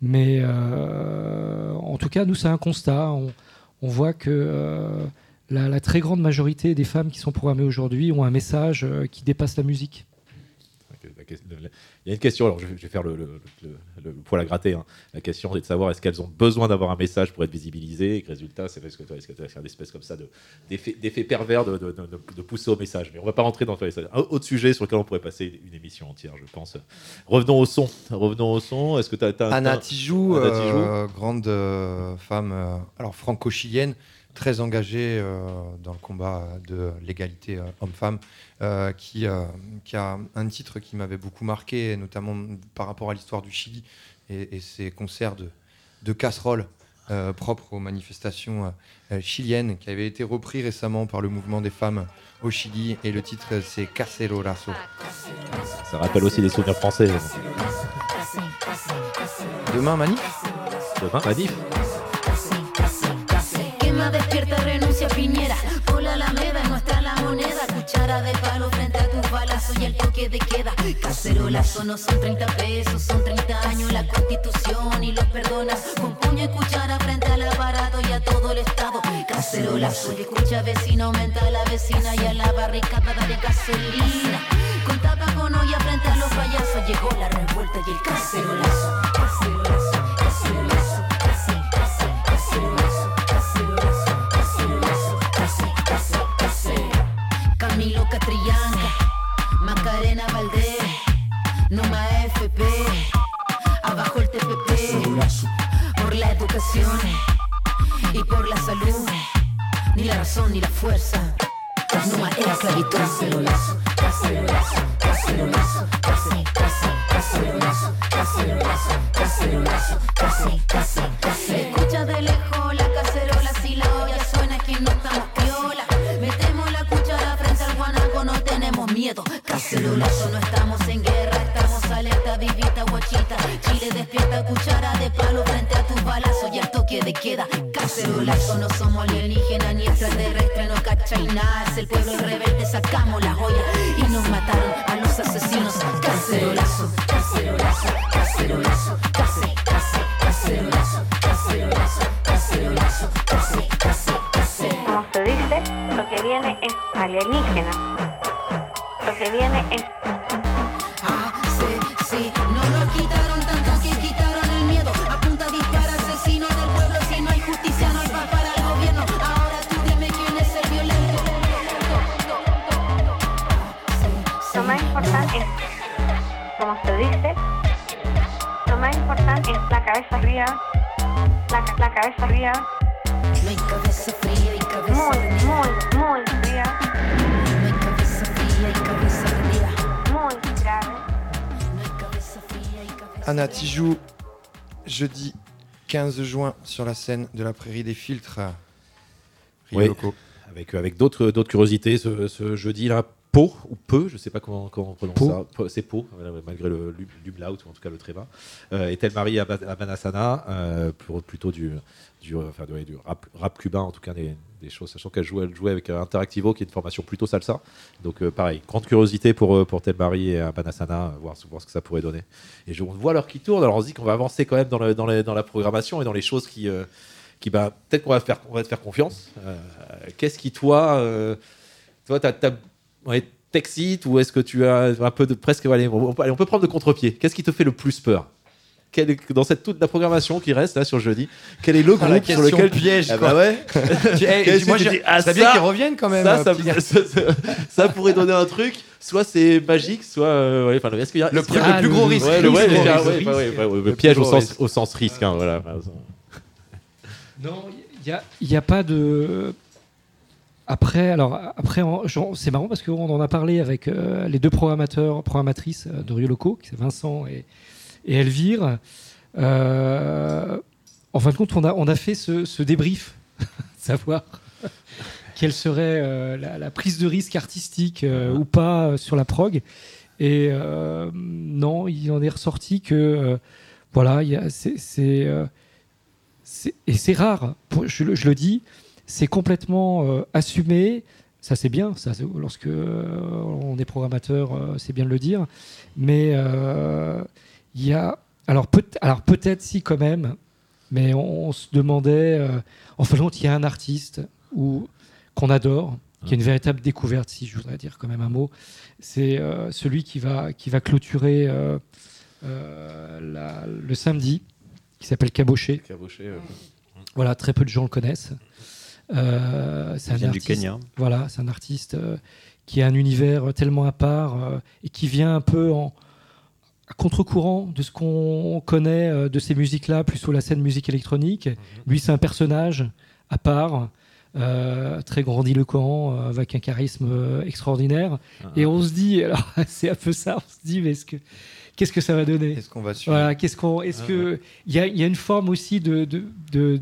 Mais en tout cas, nous c'est un constat. On, voit que la, la très grande majorité des femmes qui sont programmées aujourd'hui ont un message qui dépasse la musique. La question- le- le- Il y a une question, alors je vais faire le, le- le- le poil à gratter. hein. La question est de savoir est-ce qu'elles ont besoin d'avoir un message pour être visibilisées et que résultat, c'est est-ce que tu vas faire des espèces comme ça de- d'effet pervers de, pousser au message. Mais on va pas rentrer dans un autre sujet sur lequel on pourrait passer une émission entière, je pense. Revenons au son. Revenons au son. Est-ce que tu as, Anna Tijoux, Anna Tijoux. euh, grande euh, femme euh, alors franco-chilienne, très engagée euh, dans le combat de l'égalité euh, homme-femme, euh, qui, euh, qui a un titre qui m'avait beaucoup marqué, notamment par rapport à l'histoire du Chili et, et ses concerts de, de casseroles euh, propres aux manifestations euh, chiliennes, qui avait été repris récemment par le mouvement des femmes au Chili. Et le titre, c'est Cacerolazo. Ça rappelle aussi des souvenirs français. Demain, manif? Demain, manif. Despierta, renuncia Piñera. Por la Alameda, nuestra la moneda. Cuchara de palo frente a tus balazos y el toque de queda. Cacerolazo no son 30 pesos, son 30 años la constitución y los perdonas. Con puño y cuchara frente al aparato y a todo el Estado. Cacerolazo, y escucha vecino, aumenta a la vecina y a la barricada dale gasolina. Con tapa con olla frente a los payasos llegó la revuelta y el cacerolazo. Cacerolazo, cacerolazo, cacerolazo, cacerolazo, Macarena Valdés, Numa FP, abajo el TPP, por la educación y por la salud, ni la razón ni la fuerza. Numa era esclavitud. Cacerolazo, cacerolazo, cacerolazo, casi, casi, cacerolazo, cacerolazo, cacerolazo, casi, casi, casi. Escucha de lejos la cacerola, si la olla suena que no estamos miedo. Cacerolazo, no estamos en guerra, estamos alerta, vivita, guachita. Chile despierta, cuchara de palo frente a tus balazos y al toque de queda. Cacerolazo, no somos alienígenas ni extraterrestres, no cachai nada. Es el pueblo rebelde, sacamos la joya y nos mataron a los asesinos. Cacerolazo, cacerolazo, cacerolazo, casi, casi, cacerolazo, cacerolazo, cacerolazo, casi, casi, casi. Como se dice, lo que viene es alienígena. Que viene es Ah, sí, sí, no nos quitaron tanto que quitaron el miedo. Apunta, dispara, asesino del pueblo. Si no hay justicia, no hay paz para el gobierno. Ahora tú dime quién es el violento. lo más importante es, como se dice, lo más importante es la cabeza fría, la, ca- la cabeza fría, No hay cabeza fría y cabeza muy, muy, muy Anna Tijoux, jeudi 15 juin sur la scène de la Prairie des Filtres. Oui. Avec, avec d'autres d'autres curiosités ce, ce jeudi-là. Pau ou peu, je sais pas comment, comment on prononce Pau. ça. C'est Pau, malgré le l'um- l'umlaut ou en tout cas le tréma. Euh, Est-elle mariée à, Ba- à Manassana, euh, pour- plutôt du, du, euh, enfin, du rap, rap cubain, en tout cas des, des choses, sachant qu'elle jouait, avec euh, Interactivo, qui est une formation plutôt salsa. Donc euh, pareil, grande curiosité pour, euh, pour Tel Marie et euh, voir, voir ce que ça pourrait donner. Et je, on voit l'heure qui tourne, alors on se dit qu'on va avancer quand même dans, le- dans, dans la programmation et dans les choses qui, qui bah, peut-être qu'on va, faire, on va te faire confiance. Qu'est-ce qui, toi, toi, t'as, t'as- ouais, t'excite ou est-ce que tu as un peu de presque. Allez, on, peut- allez, on peut prendre le contre-pied. Qu'est-ce qui te fait le plus peur? Quel est- dans cette toute la programmation qui reste là sur le jeudi, quel est le Ah, groupe la sur lequel piège, Ah bah ouais. Tu- hey, Qu'est-ce moi, dis Ah, c'est bien ça- qu'ils reviennent quand même. ça, ça, petit- ça- ça- ça pourrait donner un truc. Soit c'est magique, soit. euh, ouais, enfin, est-ce qu'il y a Le plus- le plus gros risque. Le piège au sens, risque. au sens risque. hein, voilà. Non, il n'y a, il y a pas de. Après, alors après, c'est marrant parce qu'on en a parlé avec euh, les deux programmateurs, programmatrices euh, de Rio Loco, qui c'est Vincent et, et Elvire. Euh, en fin de compte, on a, on a fait ce, ce débrief, savoir quelle serait euh, la, la prise de risque artistique euh, ou pas euh, sur la prog. Et non, il en est ressorti que voilà, c'est et c'est rare. pour- je, le- je le dis, c'est complètement assumé. Ça c'est bien. Ça, lorsque on est programmateur, c'est bien de le dire. Mais il y a alors peut alors peut-être si quand même. Mais on, on se demandait. euh, en fait, il y a un artiste ou qu'on adore, qui est une véritable découverte, si je voudrais dire quand même un mot. C'est euh, celui qui va, qui va clôturer euh, euh, la- le samedi, qui s'appelle. Caboché, euh, Voilà, très peu de gens le connaissent. Euh, c'est un artiste, Kenya. Voilà, c'est un artiste euh, qui a un univers tellement à part euh, et qui vient un peu en contre-courant de ce qu'on connaît euh, de ces musiques-là, plus sur la scène musique électronique. Lui, c'est un personnage à part, euh, très grandiloquent, euh, avec un charisme euh, extraordinaire. Et on se dit, alors c'est un peu ça, on se dit, mais est-ce que qu'est-ce que ça va donner? Est-ce qu'on va suivre? Voilà, qu'est-ce qu'on, est-ce Ah, que il y a, il y a une forme aussi de, de, de-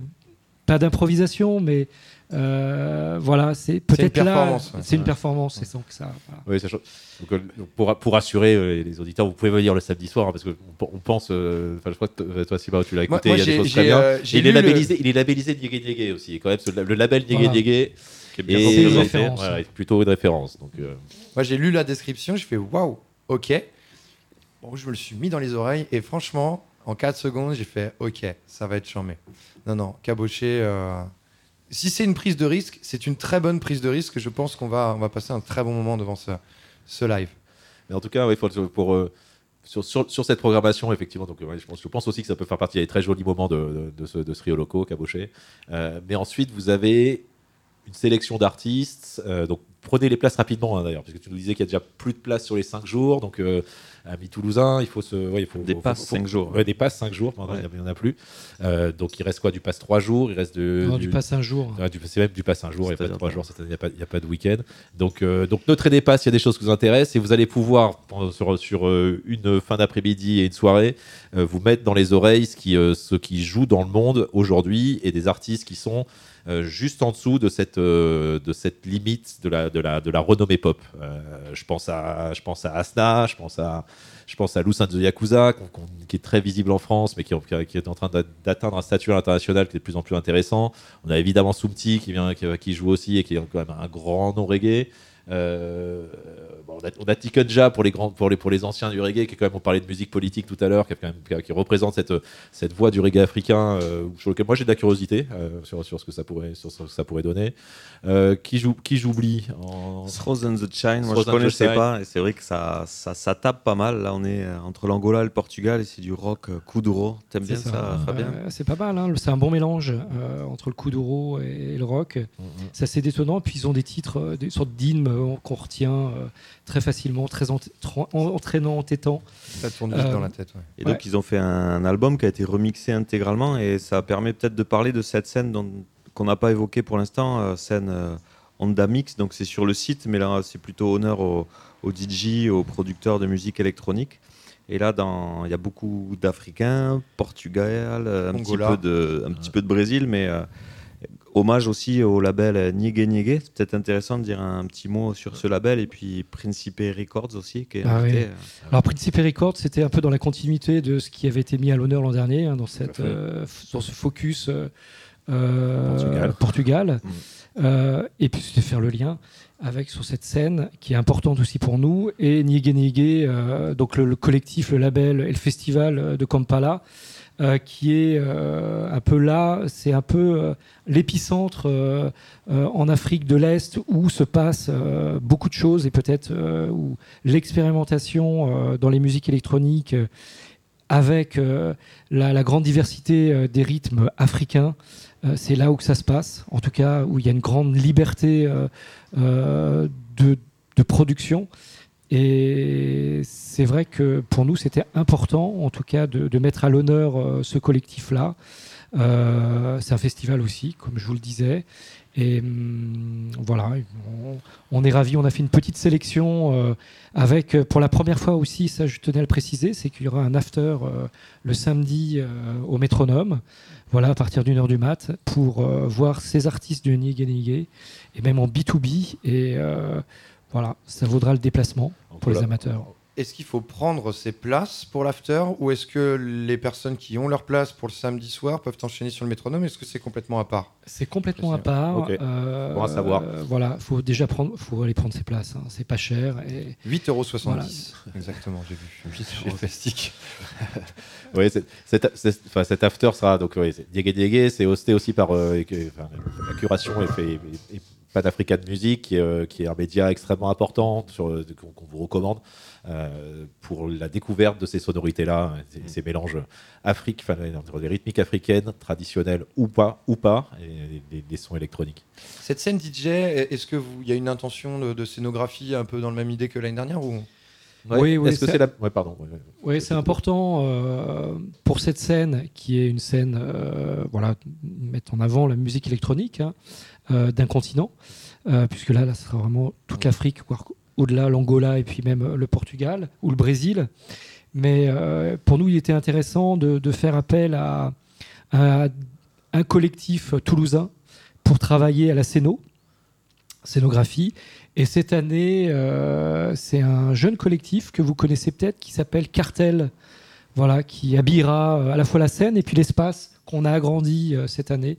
pas d'improvisation, mais euh, voilà, c'est peut-être là, performance, ouais. c'est une Ouais. performance, c'est sans que ça. voilà. Oui, sachant- donc, euh, donc, pour, pour rassurer euh, les auditeurs, vous pouvez venir le samedi soir hein, parce qu'on on pense. euh, Enfin, je crois que toi, Simba, tu l'as écouté. moi, il y a des j'ai- choses très j'ai, bien. Et j'ai il est lu le- labellisé, il est labellisé aussi. Et quand même, ce- le label Niégué Voilà. Est bien est C'est une représenté. référence. voilà, est plutôt une référence. Donc, euh, Moi, j'ai lu la description, je fais waouh, ok. Bon, je me le suis mis dans les oreilles et franchement, en 4 secondes, j'ai fait ok, ça va être charmé. Non, non, caboché. Si c'est une prise de risque, c'est une très bonne prise de risque. Je pense qu'on va, on va passer un très bon moment devant ce, live. Mais en tout cas, ouais, pour, euh, sur, cette programmation, effectivement, donc, je, pense, aussi que ça peut faire partie des très jolis moments de, ce, de Rio Loco, Caboché. Euh, mais ensuite, vous avez une sélection d'artistes. euh, donc, prenez les places rapidement, hein, d'ailleurs, parce que tu nous disais qu'il y a déjà plus de place sur les 5 jours. Amis toulousains, il faut se. ouais, il faut, Des faut- passes faut- 5 jours. Ouais, des passes 5 jours, il n'y en a plus. Euh, donc, il reste quoi Du pass 3 jours Il reste de, Non, du passe un jour. Ouais, du- c'est même du pass un jour, il n'y a pas de C'est-à-dire trois pas- jours, c'est-à-dire il n'y a, pas- il y a pas de week-end. Donc, euh, donc notez des passes, il y a des choses qui vous intéressent et vous allez pouvoir, sur, sur euh, une fin d'après-midi et une soirée, euh, vous mettre dans les oreilles ce qui, euh, ce qui joue dans le monde aujourd'hui et des artistes qui sont juste en dessous de cette, euh, de cette limite de la, de la, de la renommée pop. Euh, je, pense à, je pense à Asna, je pense à, je pense à de Yakuza, qui est très visible en France, mais qui, est en train d'a- d'atteindre un statut international qui est de plus en plus intéressant. On a évidemment Sumti qui, qui, qui joue aussi et qui est quand même un grand nom reggae. Euh, bon, on, a, on a Tikunja pour les, grands, pour, les, pour les anciens du reggae, qui est quand même, on parlait de musique politique tout à l'heure, qui, a quand même- qui a- qui représente cette, cette voix du reggae africain, euh, sur lequel moi j'ai de la curiosité euh, sur, sur, ce que ça pourrait, sur ce que ça pourrait donner. Euh, qui joue- qui j'oublie en... Throws and the Shine, moi Throws je and the connaissais pas et c'est vrai que ça, ça, ça tape pas mal. Là on est euh, entre l'Angola et le Portugal et c'est du rock euh, kuduro. T'aimes bien C'est ça, Fabien Euh, c'est pas mal, hein. c'est un bon mélange euh, entre le kuduro et, et le rock. Mm, C'est assez détonnant. Puis ils ont des titres, euh, des sortes d'hymnes euh, qu'on retient euh, très facilement, très ent- tra- en- entraînant, entêtant. Ça tourne vite Euh, dans la tête. ouais. Et donc Ouais. ils ont fait un album qui a été remixé intégralement et ça permet peut-être de parler de cette scène dont- qu'on n'a pas évoquée pour l'instant, euh, scène euh, Honda Mix. Donc c'est sur le site, mais là c'est plutôt honneur aux, aux DJ, aux producteurs de musique électronique. Et là, dans- il y a beaucoup d'Africains, Portugal, un, petit peu de, un petit peu de Brésil, mais euh, hommage aussi au label Nigue Nigue. C'est peut-être intéressant de dire un petit mot sur ce label et puis Principe Records aussi, qui est Ah oui. Alors Principe Records, c'était un peu dans la continuité de ce qui avait été mis à l'honneur l'an dernier, hein, dans, cette, euh, dans ce focus euh, euh, Portugal. Portugal. Mm. Euh, et puis c'était faire le lien avec sur cette scène qui est importante aussi pour nous et Nigue, euh, donc le, le collectif, le label et le festival euh, de Kampala. Euh, qui est euh, un peu là, c'est un peu euh, l'épicentre en Afrique de l'Est où se passe euh, beaucoup de choses et peut-être où l'expérimentation dans les musiques électroniques avec la, grande diversité des rythmes africains, c'est là où que ça se passe, en tout cas où il y a une grande liberté de production. Et c'est vrai que pour nous, c'était important, en tout cas, de, mettre à l'honneur euh, ce collectif-là, Euh, c'est un festival aussi, comme je vous le disais. Et hum, voilà, on, est ravis. On a fait une petite sélection euh, avec, euh, pour la première fois aussi, ça je tenais à le préciser, c'est qu'il y aura un after le samedi au métronome, voilà, à partir d'une heure du mat, pour voir ces artistes du Nigue et même en B2B. Et euh, voilà, ça vaudra le déplacement pour les amateurs. Est-ce qu'il faut prendre ses places pour l'after ou est-ce que les personnes qui ont leur place pour le samedi soir peuvent enchaîner sur le métronome? Est-ce que c'est complètement à part? C'est complètement à part. Ok. euh, Bon à savoir. euh, voilà, faut déjà prendre, faut aller prendre ses places. hein. C'est pas cher. Et 8,70€. Voilà. Exactement, j'ai vu. Chez Festic. Oui, c'est- cet, cet- enfin, cet after sera donc oui, c'est hosté aussi par euh, et que- enfin, la curation est fait et, et Pan African Music, qui est, euh, qui est un média extrêmement important sur euh, qu'on vous recommande euh, pour la découverte de ces sonorités-là, ces, ces mélanges Afrique, enfin, entre des rythmiques africaines traditionnelles ou pas, ou pas, et des, des sons électroniques. Cette scène DJ, est-ce qu'il y a une intention de, de scénographie un peu dans la même idée que l'année dernière ou... Oui, oui, que c'est la Ouais, pardon. ouais, ouais. Oui, c'est important euh, pour cette scène qui est une scène, euh, voilà, mettre en avant la musique électronique hein, d'un continent, euh, puisque là, là, ce sera vraiment toute l'Afrique, voire au-delà l'Angola et puis même euh, le Portugal ou le Brésil. Mais euh, pour nous, il était intéressant de, de faire appel à, à un collectif toulousain pour travailler à la scéno, scénographie. Et cette année, euh, c'est un jeune collectif que vous connaissez peut-être qui s'appelle Cartel, voilà, qui habillera euh, à la fois la scène et puis l'espace qu'on a agrandi euh, cette année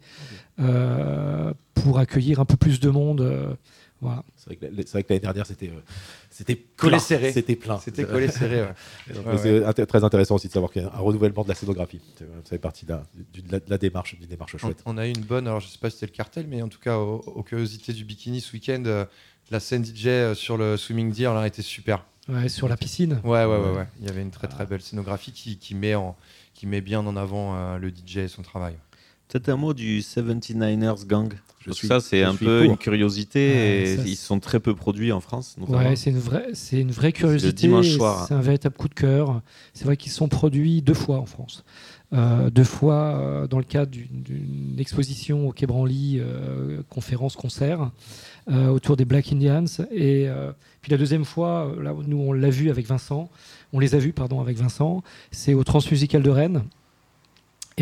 euh, pour accueillir un peu plus de monde. euh, voilà. C'est vrai que l'année dernière, c'était euh, c'était Collé plein. serré. C'était plein. C'était collé serré, ouais. C'est très intéressant aussi de savoir qu'il y a un renouvellement de la scénographie. C'est- Ça fait partie de la, du- de la- de la démarche, d'une démarche On, chouette. on a eu une bonne, alors je sais pas si c'était le cartel, mais en tout cas, aux, aux curiosités du bikini ce week-end, euh, la scène DJ euh, sur le Swimming Deer là, était super. Ouais, sur la piscine. Ouais, ouais, ouais, ouais. Il y avait une très très belle scénographie qui, qui met, en, qui met bien en avant euh, le DJ et son travail. Peut-être un mot du 79ers Gang. Je Parce que suis- ça, c'est un peu pour. une curiosité Ouais, et ça, ils sont très peu produits en France. Ouais, c'est une vraie, c'est une vraie curiosité. dimanche soir. C'est un véritable coup de cœur. C'est vrai qu'ils sont produits deux fois en France. Euh, deux fois euh, dans le cadre d'une- exposition au Quai Branly, euh, conférence, concert, euh, autour des Black Indians. Et euh, puis la deuxième fois, là, nous on l'a vu avec Vincent, on les a vus pardon avec Vincent, c'est au Transmusical de Rennes.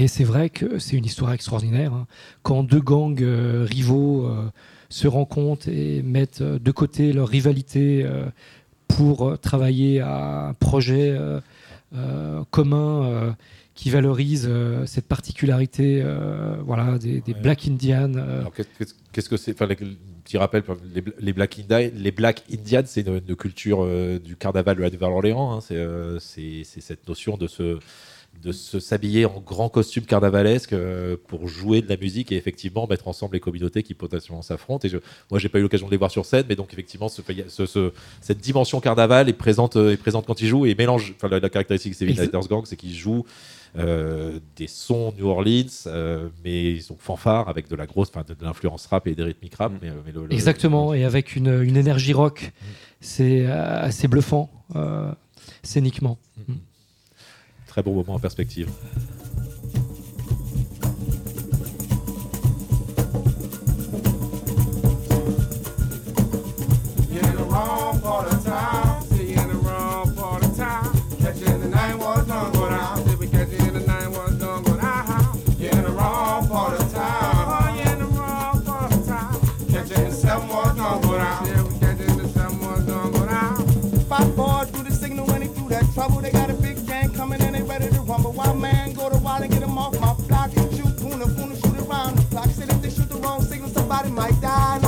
Et c'est vrai que c'est une histoire extraordinaire. hein. Quand deux gangs euh, rivaux euh, se rencontrent et mettent euh, de côté leur rivalité pour travailler à un projet commun qui valorise euh, cette particularité euh, voilà, des, des Ouais. Black Indians. euh, qu'est-ce que c'est enfin, Petit rappel, les, les Black Indians, les Black Indians, c'est une, une culture du carnaval de la Nouvelle-Orléans. hein. C'est cette notion de se de se s'habiller en grand costume carnavalesque euh, pour jouer de la musique et effectivement mettre ensemble les communautés qui potentiellement s'affrontent. Et je, moi, j'ai pas eu l'occasion de les voir sur scène, mais donc effectivement, ce, ce- ce- cette dimension carnaval est présente, euh, est présente quand ils jouent et mélange. Enfin, la, la caractéristique de Seven Gang, c'est qu'ils jouent euh, des sons New Orleans, euh, mais ils sont fanfares avec de la grosse, de, de l'influence rap et des rythmiques rap. Mais, euh, mais le- le- Exactement, et avec une, une énergie rock. C'est euh, assez bluffant, euh, scéniquement. Très bon moment en perspective. Trouble. I might die.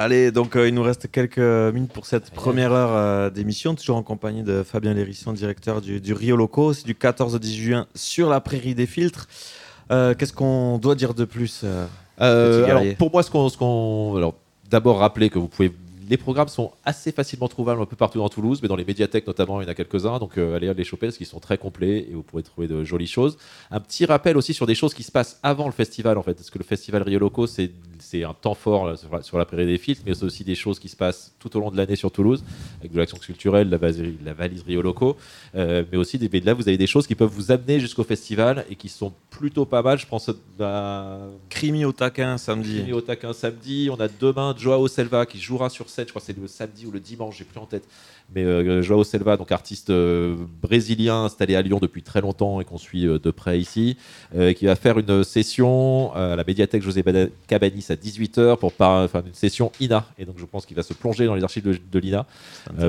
Allez, donc euh, il nous reste quelques minutes pour cette première heure euh, d'émission, toujours en compagnie de Fabien Lérisson, directeur du, du Rio Loco. C'est du 14 au 10 juin sur la prairie des filtres. Euh, Qu'est-ce qu'on doit dire de plus alors, pour moi, ce qu'on, ce qu'on- alors, d'abord rappeler que vous pouvez. Les programmes sont assez facilement trouvables un peu partout dans Toulouse, mais dans les médiathèques notamment, il y en a quelques-uns. Donc euh, allez les choper parce qu'ils sont très complets et vous pourrez trouver de jolies choses. Un petit rappel aussi sur des choses qui se passent avant le festival en fait, parce que le festival Rio Loco c'est un temps fort là, sur, la, sur la prairie des filtres, mais c'est aussi des choses qui se passent tout au long de l'année sur Toulouse, avec de l'action culturelle, la, valise- la valise Rio Loco, euh, mais aussi des, mais là vous avez des choses qui peuvent vous amener jusqu'au festival et qui sont plutôt pas mal. Je pense à Crimi au taquin samedi. Crimi au taquin samedi. On a demain Joao Selva qui jouera sur Je crois que c'est le samedi ou le dimanche, j'ai plus en tête. Mais euh, Joao Selva, donc artiste euh, brésilien installé à Lyon depuis très longtemps et qu'on suit euh, de près ici, qui va faire une session à la médiathèque José Cabanis à 18h pour enfin, une session INA. Et donc je pense qu'il va se plonger dans les archives de, de l'INA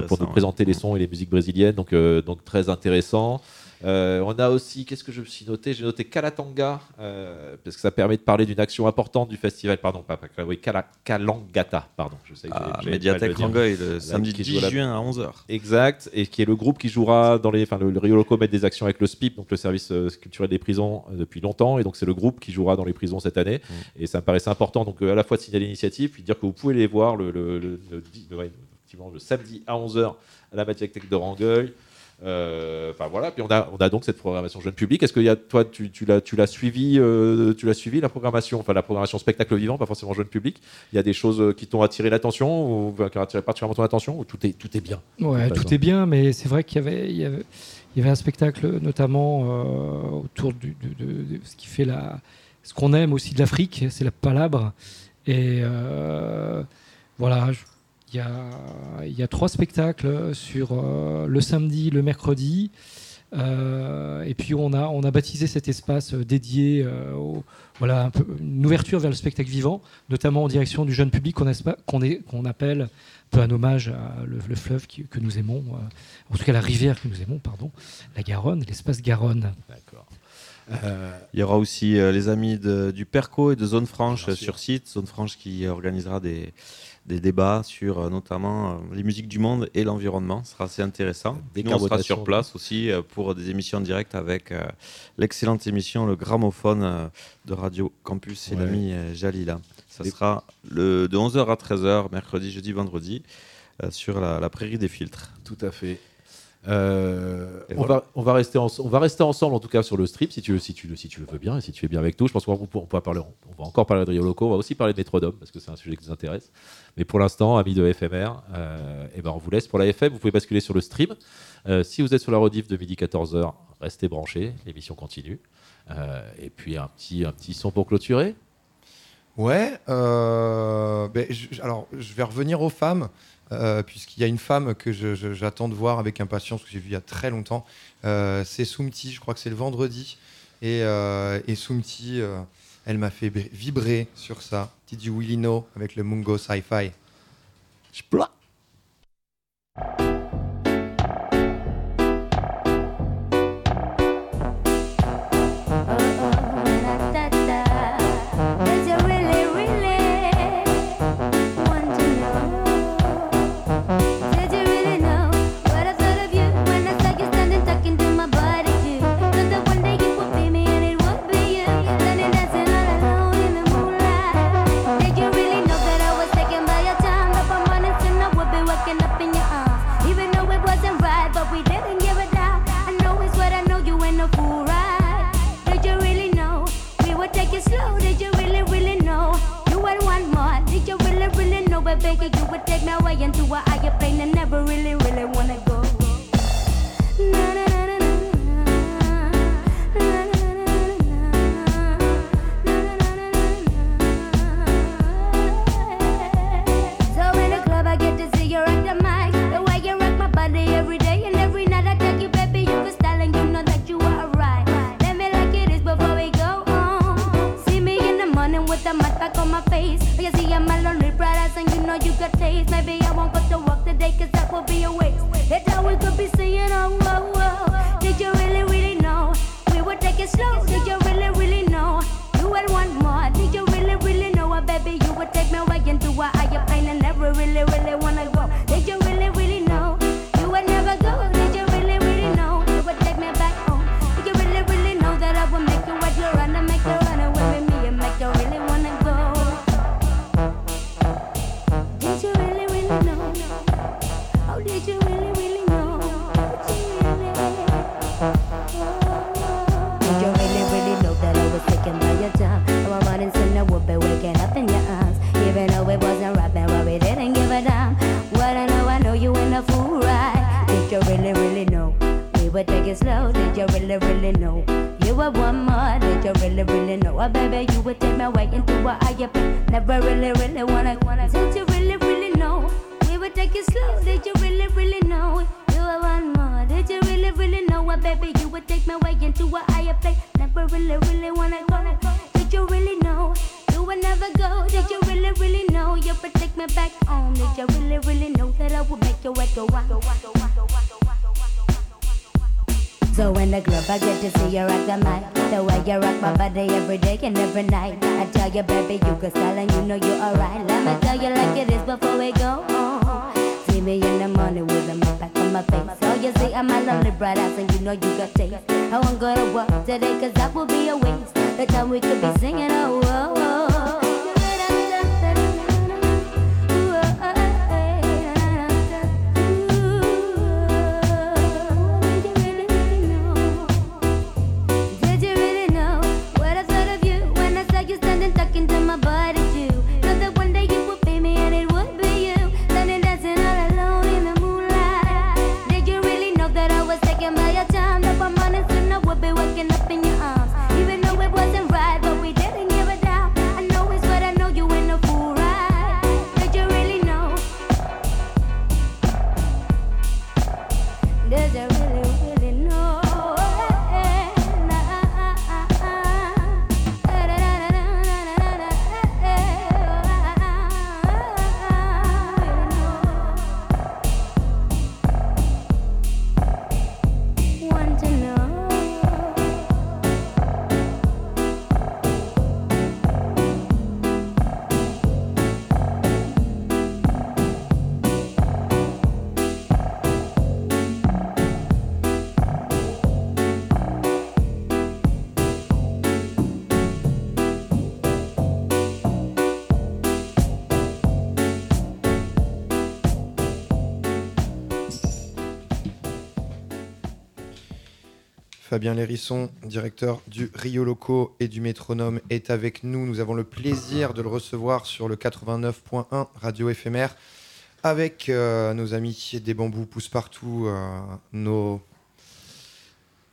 pour nous ouais. présenter les sons et les musiques brésiliennes. Donc, donc très intéressant. Euh, on a aussi, qu'est-ce que je me suis noté J'ai noté Kalatanga, euh, parce que ça permet de parler d'une action importante du festival. Pardon, pas, pas oui, Kala- Kalangata, pardon. Je sais que Ah, médiathèque le. Rangueil, le samedi qui 10 joue à la- juin à 11h. Exact, et qui est le groupe qui jouera dans les. Enfin, le, le Rio Loco met des actions avec le SPIP, donc le service euh, culturel des prisons, euh, depuis longtemps, et donc c'est le groupe qui jouera dans les prisons cette année. Et ça me paraissait important, donc euh, à la fois de signaler l'initiative, puis de dire que vous pouvez les voir le, le samedi à 11h à la médiathèque de Rangueil. Euh, Enfin voilà, puis on a, on a donc cette programmation jeune public. Est-ce que y a, toi, tu, tu l'as, tu l'as suivi, euh, tu l'as suivi la programmation, enfin la programmation spectacle vivant, pas forcément jeune public. Il y a des choses euh, qui t'ont attiré l'attention ou qui ont attiré particulièrement ton attention ou tout est, tout est bien? Ouais, tout est bien, mais c'est vrai qu'il y avait, il y avait, il y avait un spectacle notamment euh, autour du, de, de- de ce qui fait la, ce qu'on aime aussi de l'Afrique, c'est la palabre. Et euh, voilà, je- il y a, il y a trois spectacles sur euh, le samedi, le mercredi. Euh, et puis on a, on a baptisé cet espace euh, dédié, euh, au- voilà, un peu, une ouverture vers le spectacle vivant, notamment en direction du jeune public qu'on espa- qu'on est- qu'on appelle, un peu un hommage à le, le fleuve qui- que nous aimons, euh, en tout cas la rivière que nous aimons, pardon, la Garonne, l'espace Garonne. D'accord. Il y aura aussi euh, les amis de- du Perco et de Zone Franche euh, sur site. Zone Franche qui organisera des, des débats sur euh, notamment euh, les musiques du monde et l'environnement. Ce sera assez intéressant. Nous, on sera sur place aussi euh, pour des émissions en direct avec l'excellente émission Le Gramophone de Radio Campus et Ouais. l'ami Jalila. Ça sera le, de 11h à 13h, mercredi, jeudi, vendredi, sur la, la prairie des filtres. Tout à fait. Euh, on, voilà. va, on, va rester ense- on va rester ensemble en tout cas sur le strip si tu, le- si tu, le- si tu le veux bien et si tu es bien avec nous. Je pense qu'on va, on va parler, on va encore parler de Rio Loco, on va aussi parler de Métrodome parce que c'est un sujet qui nous intéresse. Mais pour l'instant, amis de FMR, euh, eh ben on vous laisse pour la FM. Vous pouvez basculer sur le stream. Euh, si vous êtes sur la rediff de midi 14h, restez branchés, l'émission continue. Euh, et puis un petit, un petit son pour clôturer. Ouais, euh, ben, je- alors je vais revenir aux femmes, euh, puisqu'il y a une femme que j'attends de voir avec impatience, que j'ai vue il y a très longtemps. Euh, c'est Soumti, je crois que c'est le vendredi. Et, euh, Soumti, elle m'a fait br- vibrer sur ça. Really know avec le Mungo Sci-Fi? Fabien Lérisson, directeur du Rio Loco et du Métronome, est avec nous. Nous avons le plaisir de le recevoir sur le 89.1 Radio éphémère avec euh, nos amis des bambous poussent partout, euh, nos,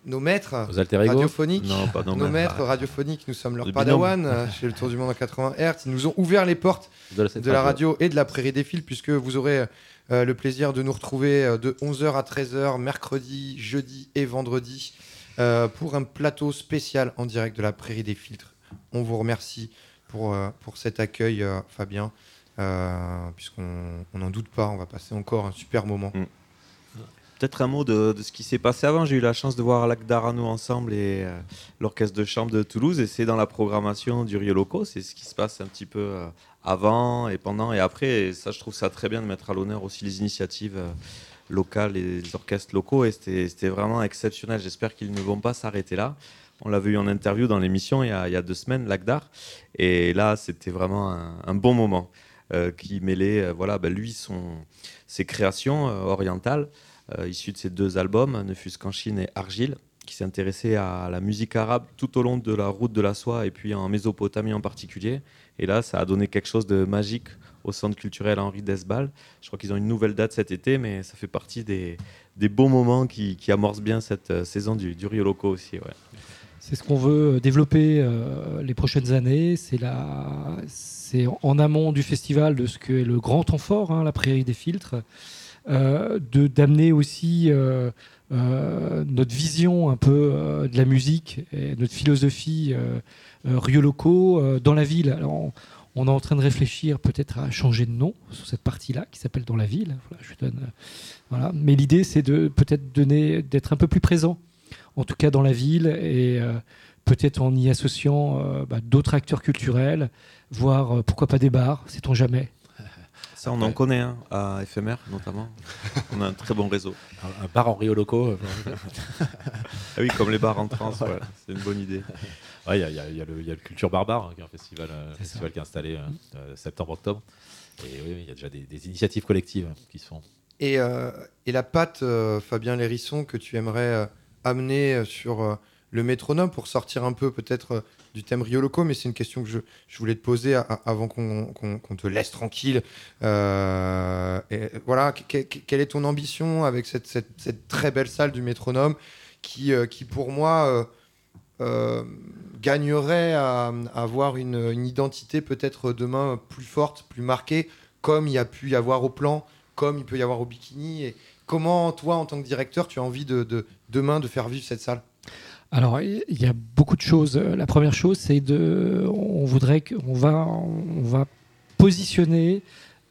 nos maîtres radiophoniques. Non, pas nos maîtres. radiophoniques, nous sommes leurs Le padawan euh, chez le Tour du Monde en 80 Hz. Ils nous ont ouvert les portes de la, de la radio et de la Prairie des Fils, puisque vous aurez euh, le plaisir de nous retrouver de 11h à 13h, mercredi, jeudi et vendredi, euh, pour un plateau spécial en direct de la Prairie des Filtres. On vous remercie pour, euh, pour cet accueil, euh, Fabien, puisqu'on on n'en doute pas, on va passer encore un super moment. Peut-être un mot de, de ce qui s'est passé avant. J'ai eu la chance de voir Lac d'Arano ensemble et l'orchestre de chambre de Toulouse. Et c'est dans la programmation du Rio Loco. C'est ce qui se passe un petit peu avant et pendant et après. Et ça, je trouve ça très bien de mettre à l'honneur aussi les initiatives locales et les orchestres locaux. Et c'était vraiment exceptionnel. J'espère qu'ils ne vont pas s'arrêter là. On l'avait eu en interview dans l'émission il, il y a deux semaines, Lac d'Ar. Et là, c'était vraiment un, bon moment euh, qui mêlait, euh, voilà, ben, lui, son, ses créations euh, orientales euh, issu de ces deux albums, Ne fût-ce qu'en Chine et Argile, qui s'est intéressé à la musique arabe tout au long de la route de la soie et puis en Mésopotamie en particulier. Et là, ça a donné quelque chose de magique au centre culturel Henri Desbal. Je crois qu'ils ont une nouvelle date cet été, mais ça fait partie des, des beaux moments qui, qui amorcent bien cette euh, saison du, du Rio Loco aussi. Ouais. C'est ce qu'on veut développer euh, les prochaines années. C'est la, en amont du festival de ce que est le grand temps fort, hein, la Prairie des Filtres, euh, d'amener aussi euh, euh, notre vision un peu euh, de la musique et notre philosophie euh, euh, Rio Loco euh, dans la ville. On est en train de réfléchir peut-être à changer de nom sur cette partie-là qui s'appelle Dans la ville. Voilà, je donne, euh, voilà. Mais l'idée, c'est de peut-être donner, d'être un peu plus présent en tout cas dans la ville, et euh, peut-être en y associant euh, bah, d'autres acteurs culturels, voire euh, pourquoi pas des bars, sait-on jamais. Ça, on en connaît hein, à Éphémère notamment. on a un très bon réseau. Un, un bar en Rio Loco. Ah oui, comme les bars en France, ouais, c'est une bonne idée. Ouais, il y, a- il y y a le il y a le Culture Barbare, hein, qui est un festival, euh, festival qui est installé euh, euh, septembre-octobre. Et oui, oui, il y a déjà des, des initiatives collectives qui se font. Et, euh, et la patte, euh, Fabien Lérisson, que tu aimerais euh, amener sur euh, le métronome pour sortir un peu peut-être euh, du thème Rio Loco, mais c'est une question que je, je voulais te poser a- a- avant qu'on te laisse tranquille. Euh, et voilà, que- que- quelle est ton ambition avec cette, cette- cette très belle salle du métronome qui, euh, qui pour moi euh, euh, gagnerait à, avoir une, identité peut-être demain plus forte, plus marquée, comme il y a pu y avoir au plan, comme il peut y avoir au bikini. Et comment toi, en tant que directeur, tu as envie de, de- demain de faire vivre cette salle? Alors, il y a beaucoup de choses. La première chose, c'est de. On voudrait qu'on va, on va positionner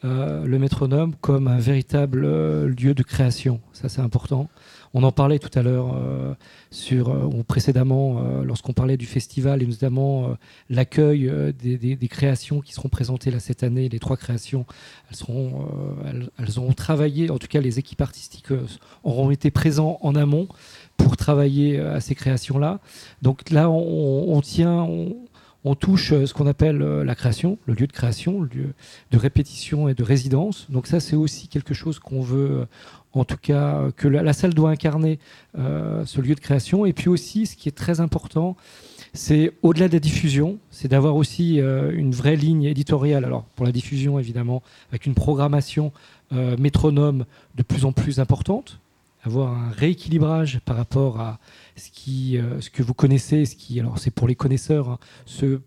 euh, le métronome comme un véritable euh, lieu de création. Ça, c'est important. On en parlait tout à l'heure euh, sur euh, ou précédemment euh, lorsqu'on parlait du festival et notamment l'accueil des, créations qui seront présentées là cette année. Les trois créations, elles seront, elles, auront travaillé. En tout cas, les équipes artistiques auront été présents en amont pour travailler à ces créations-là. Donc là, on, tient, on touche euh, ce qu'on appelle euh, la création, le lieu de création, le lieu de répétition et de résidence. Donc ça, c'est aussi quelque chose qu'on veut, euh, en tout cas, que la, salle doit incarner ce lieu de création. Et puis aussi, ce qui est très important, c'est au-delà de la diffusion, c'est d'avoir aussi une vraie ligne éditoriale. Alors pour la diffusion, évidemment, avec une programmation métronome de plus en plus importante, avoir un rééquilibrage par rapport à euh, ce que vous connaissez, ce qui, alors c'est pour les connaisseurs, hein,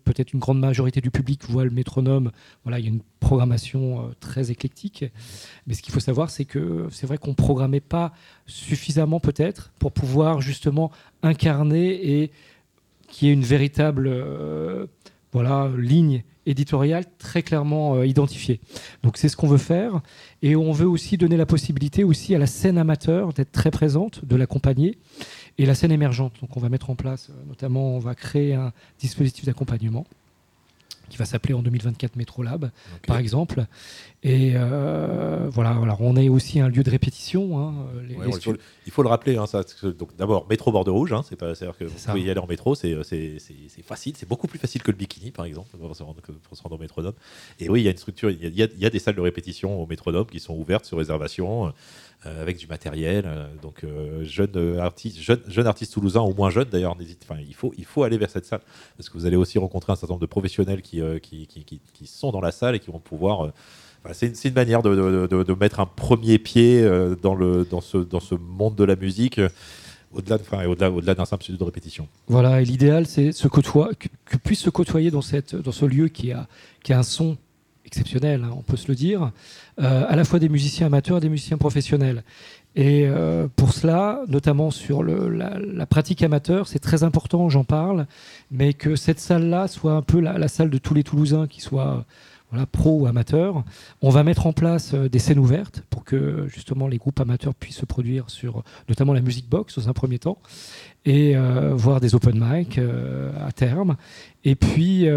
peut-être une grande majorité du public voit le métronome, voilà, il y a une programmation euh, très éclectique, mais ce qu'il faut savoir, c'est que c'est vrai qu'on ne programmait pas suffisamment peut-être pour pouvoir justement incarner et qu'il y ait une véritable euh, voilà, ligne éditoriale très clairement identifiée. Donc c'est ce qu'on veut faire. Et on veut aussi donner la possibilité aussi à la scène amateur d'être très présente, de l'accompagner, et la scène émergente. Donc on va mettre en place, euh, notamment, on va créer un dispositif d'accompagnement qui va s'appeler en 2024 MetroLab, par exemple. Et euh, voilà, alors on est aussi un lieu de répétition. hein, les- Ouais, les on- il, faut, le- il faut le rappeler. hein, ça, donc d'abord, métro bord de rouge. hein, c'est pas, c'est-à-dire que vous ça. pouvez y aller en métro. C'est, c'est, c'est- c'est facile. C'est beaucoup plus facile que le bikini, par exemple, pour se rendre, pour se rendre au métronome. Et oui, il y a une structure. Y a- il y a des salles de répétition au métronome qui sont ouvertes sur réservation. Euh, avec du matériel, euh, donc euh, jeune artiste, jeune, jeune artiste toulousain ou moins jeune d'ailleurs, n'hésite. Enfin, il faut, il faut aller vers cette salle parce que vous allez aussi rencontrer un certain nombre de professionnels qui, qui, qui, sont dans la salle et qui vont pouvoir Enfin, c'est une, une manière de, de- de- mettre un premier pied dans, le, dans, ce, dans ce monde de la musique, au-delà de- enfin, au-delà, au-delà d'un simple studio de répétition. Voilà, et l'idéal, c'est se que, que puisse se côtoyer dans, cette, dans ce lieu qui a, qui a un son exceptionnel, hein, on peut se le dire, euh, à la fois des musiciens amateurs et des musiciens professionnels. Et euh, pour cela, notamment sur la, pratique amateur, c'est très important, j'en parle, mais que cette salle-là soit un peu la, salle de tous les Toulousains, qui soient pro ou amateurs. On va mettre en place euh, des scènes ouvertes pour que justement les groupes amateurs puissent se produire sur notamment la music box dans un premier temps et voir des open mic à terme. Et puis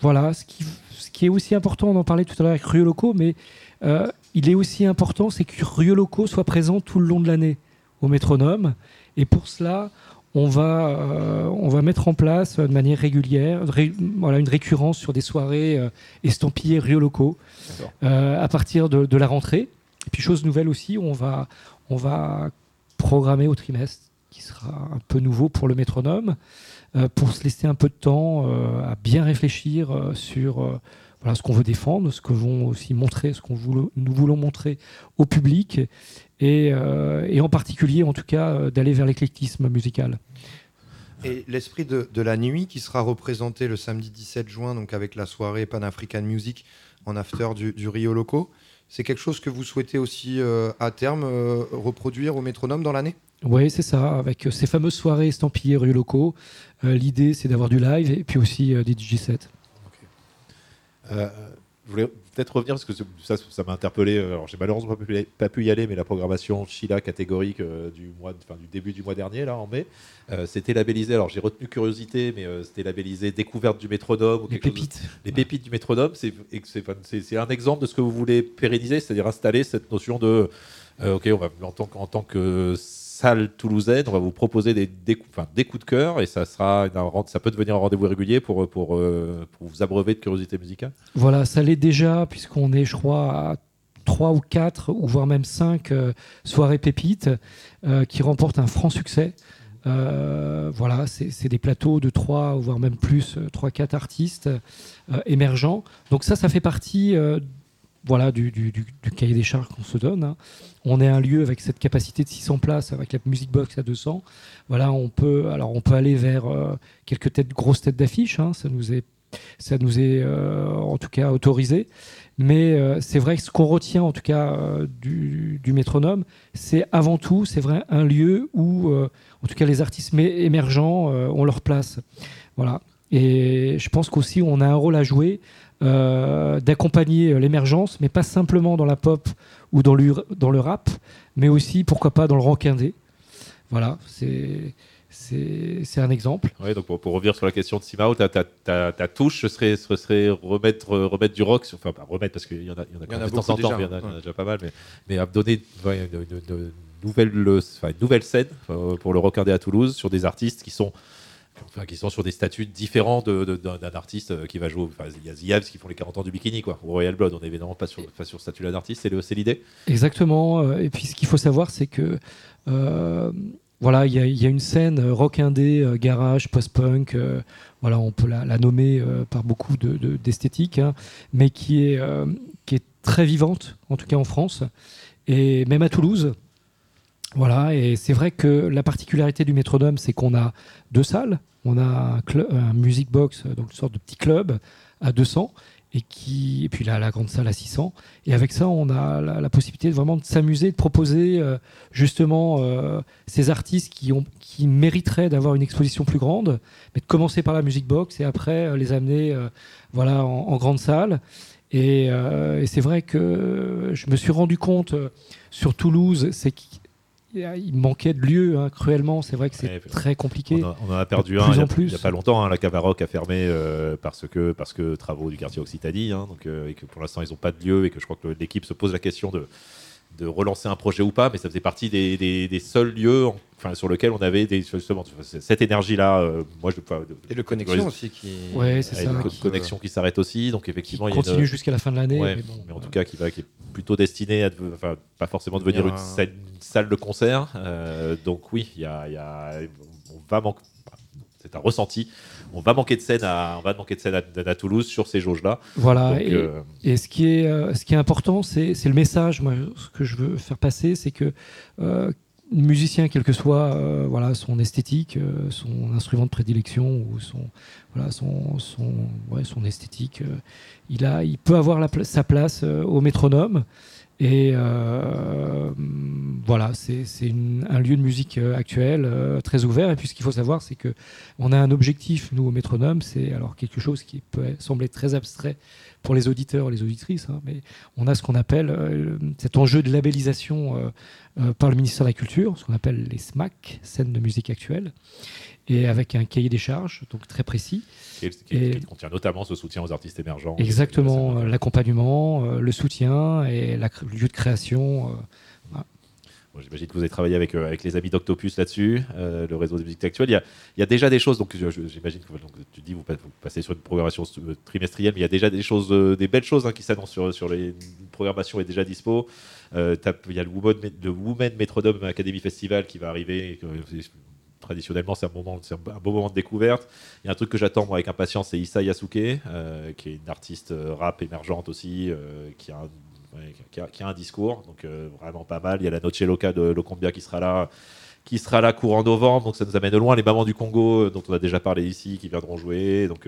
voilà, ce qui, ce qui est aussi important, on en parlait tout à l'heure avec Rio Loco, mais euh, il est aussi important, c'est que Rio Loco soit présent tout le long de l'année au métronome. Et pour cela, on va, euh, on va mettre en place de manière régulière ré- voilà, une récurrence sur des soirées euh, estampillées Rio Loco à partir de, de la rentrée. Et puis chose nouvelle aussi, on va, on va programmer au trimestre, qui sera un peu nouveau pour le métronome, pour se laisser un peu de temps euh, à bien réfléchir euh, sur euh, voilà, ce qu'on veut défendre, ce que vont aussi montrer, ce que nous voulons montrer au public, et, euh, et en particulier, en tout cas, euh, d'aller vers l'éclectisme musical. Et l'esprit de, de la nuit qui sera représenté le samedi 17 juin, donc avec la soirée Pan African Music en after du, du Rio Loco, c'est quelque chose que vous souhaitez aussi euh, à terme euh, reproduire au métronome dans l'année? Oui, c'est ça, avec euh, ces fameuses soirées estampillées rue locaux. Euh, L'idée, c'est d'avoir du live et puis aussi euh, des DJ sets. Euh, je voulais peut-être revenir parce que ça, ça m'a interpellé. Alors, j'ai malheureusement pas pu, y aller, mais la programmation Sheila catégorique euh, du, mois, enfin, du début du mois dernier, là, en mai, euh, c'était labellisé. Alors, j'ai retenu curiosité, mais euh, c'était labellisé découverte du métronome. Ou Les chose pépites. les pépites du métronome, c'est un exemple de ce que vous voulez pérenniser, c'est-à-dire installer cette notion de ok, on va en tant, en tant que salle toulousaine, on va vous proposer des, des, coups- des coups de cœur et ça sera ça peut devenir un rendez-vous régulier euh, pour vous abreuver de curiosité musicale. Voilà, ça l'est déjà, puisqu'on est, je crois, à 3 ou 4, ou voire même 5 soirées pépites euh, qui remportent un franc succès. Euh, voilà, c'est des plateaux de 3, ou voire même plus, 3-4 artistes euh, émergents. Donc ça, ça fait partie euh, voilà, du, du- cahier des charges qu'on se donne. hein. On est un lieu avec cette capacité de 600 places, avec la music box à 200. Voilà, on peut, alors on peut aller vers euh, quelques têtes, grosses têtes d'affiche. hein, ça nous est, ça nous est euh, en tout cas autorisé. Mais euh, c'est vrai que ce qu'on retient en tout cas du, métronome, c'est avant tout, c'est vrai, un lieu où, en tout cas, les artistes émergents ont leur place. Voilà. Et je pense qu'aussi, on a un rôle à jouer euh, d'accompagner euh, l'émergence, mais pas simplement dans la pop ou dans le, dans le rap, mais aussi, pourquoi pas, dans le rock indé. Voilà, c'est un exemple. Ouais, donc pour, pour revenir sur la question de Simao, ta, ta, ta, ta touche, ce serait, ce serait remettre, euh, remettre du rock, sur- enfin pas remettre parce qu'il y en a, il y en a, Il y en quand a même de temps en temps, déjà, mais il y en a, il y en a ouais. déjà pas mal, mais, mais à donner ouais, une, une- une nouvelle, enfin, une nouvelle scène euh, pour le rock indé à Toulouse sur des artistes qui sont Enfin, qui sont sur des statuts différents d'un artiste euh, qui va jouer. Enfin, il y a The qui font les 40 ans du bikini, quoi. Ou Royal Blood, on est évidemment pas sur, pas sur ce statut-là d'artiste, c'est l'idée. Exactement. euh, Et puis ce qu'il faut savoir, c'est que euh, voilà, il y, a- il y a une scène rock indé, euh, garage, post-punk. euh, voilà, on peut la, la nommer par beaucoup de- de- d'esthétiques, hein, mais qui est qui est très vivante, en tout cas en France et même à Toulouse. Voilà, et c'est vrai que la particularité du métronome, c'est qu'on a deux salles. On a un, un music box, euh, donc une sorte de petit club à 200, et, qui, et puis là, la grande salle à 600. Et avec ça, on a la, possibilité de vraiment de s'amuser, de proposer euh, justement euh, ces artistes qui, ont, qui mériteraient d'avoir une exposition plus grande, mais de commencer par la music box et après les amener voilà, en, grande salle. Et, c'est vrai que je me suis rendu compte sur Toulouse, c'est il manquait de lieux hein, cruellement. C'est vrai que c'est Ouais, très compliqué. On, a- on en a perdu De un il y a, en plus. il y a pas longtemps. hein, la Cavaroc a fermé euh, parce, que, parce que travaux du quartier Occitanie. hein, donc, euh, et que pour l'instant, ils n'ont pas de lieu et que je crois que l'équipe se pose la question de, de relancer un projet ou pas. Mais ça faisait partie des, des- des seuls lieux en- enfin, sur lesquels on avait des, justement cette énergie-là. euh, moi, je, enfin, de- Et le connexion aussi qui. Ouais, c'est ça. qui- connexion qui s'arrête aussi. Donc, effectivement, il y a continue une- jusqu'à la fin de l'année. Ouais, mais bon, mais en tout cas qui, va, qui est plutôt destiné à, enfin, pas forcément devenir une, un- scène- une salle de concert. Euh, donc oui, il y a, il y a- on va manquer. C'est un ressenti. On va manquer de scène à, on va manquer de scène à, à Toulouse sur ces jauges-là. Voilà. Donc, et, euh, et ce qui est, euh, ce qui est important, c'est le message. Moi, ce que je veux faire passer, c'est que euh, musicien, quel que soit euh, voilà, son esthétique, euh, son instrument de prédilection ou son, voilà, son, son, ouais, son esthétique, euh, il, a, il peut avoir la pla- sa place au métronome. Et euh, voilà, c'est un lieu de musique euh, actuel, euh, très ouvert. Et puis ce qu'il faut savoir, c'est que on a un objectif, nous, au métronome, c'est alors quelque chose qui peut sembler très abstrait pour les auditeurs et les auditrices, hein, mais on a ce qu'on appelle cet enjeu de labellisation par le ministère de la Culture, ce qu'on appelle les SMAC, scènes de musique actuelle, et avec un cahier des charges, donc très précis. qui- Et- qui contient notamment ce soutien aux artistes émergents. Exactement, euh, l'accompagnement, euh, le soutien et la le lieu de création. euh, Bon, J'imagine que vous avez travaillé avec, euh, avec les amis d'Octopus là-dessus, euh, le réseau de musique actuelle. Il y a, il y a déjà des choses, donc j'imagine que donc, tu dis vous, pa- vous passez sur une programmation trimestrielle, mais il y a déjà des choses, euh, des belles choses hein, qui s'annoncent sur, sur les une programmation est déjà dispo. Il y a le Women, le Women Metrodome Academy Festival qui va arriver. Traditionnellement, c'est un, moment, c'est un beau moment de découverte. Il y a un truc que j'attends avec impatience, c'est Issa Yasuke, euh, qui est une artiste euh, rap émergente aussi, euh, qui, a un, qui, a, un discours, donc vraiment pas mal. Il y a la Noche Loca de Locombia qui sera là qui sera là courant novembre, donc ça nous amène loin. Les Mamans du Congo, dont on a déjà parlé ici, qui viendront jouer. Donc,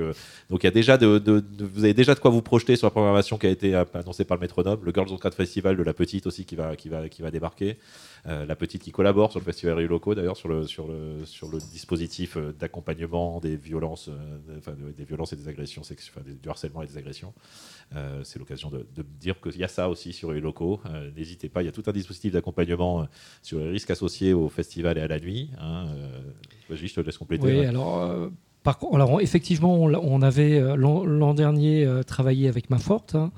donc y a déjà de, de- de- vous avez déjà de quoi vous projeter sur la programmation qui a été annoncée par le Métronome. Le Girls on Cat Festival de la Petite aussi qui va, qui va, qui va débarquer. Euh, la Petite qui collabore sur le festival Rio Locaux d'ailleurs sur le, sur, le, sur le dispositif euh, d'accompagnement des violences, euh, enfin, des violences et des agressions sexuelles, enfin, du harcèlement et des agressions. Euh, c'est l'occasion de, de dire qu'il y a ça aussi sur les locaux. Euh, N'hésitez pas, il y a tout un dispositif d'accompagnement sur les risques associés au festival et à la nuit. hein. Euh, je te laisse compléter. Oui, ouais. alors, par alors, effectivement, on, avait l'an dernier travaillé avec Maforte hein,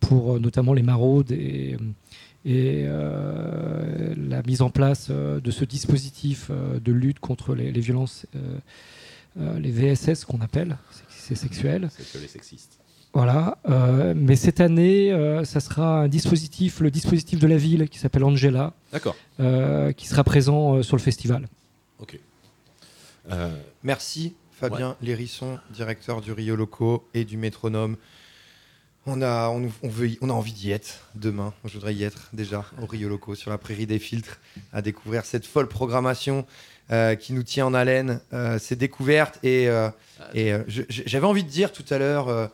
pour notamment les maraudes et, et euh, la mise en place euh, de ce dispositif euh, de lutte contre les, les violences, les VSS qu'on appelle, c'est sexuel. C'est que les sexistes. Voilà. euh, mais cette année, euh, ça sera un dispositif, le dispositif de la ville qui s'appelle Angela, D'accord. euh, qui sera présent euh, sur le festival. Ok. Euh, Merci Fabien Lérisson, directeur du Rio Loco et du Métronome. On a, on, on veut, y- on a envie d'y être demain. Je voudrais y être déjà au Rio Loco, sur la prairie des filtres, à découvrir cette folle programmation euh, qui nous tient en haleine, euh, ces découvertes. Et, euh, et je- j'avais envie de dire tout à l'heure,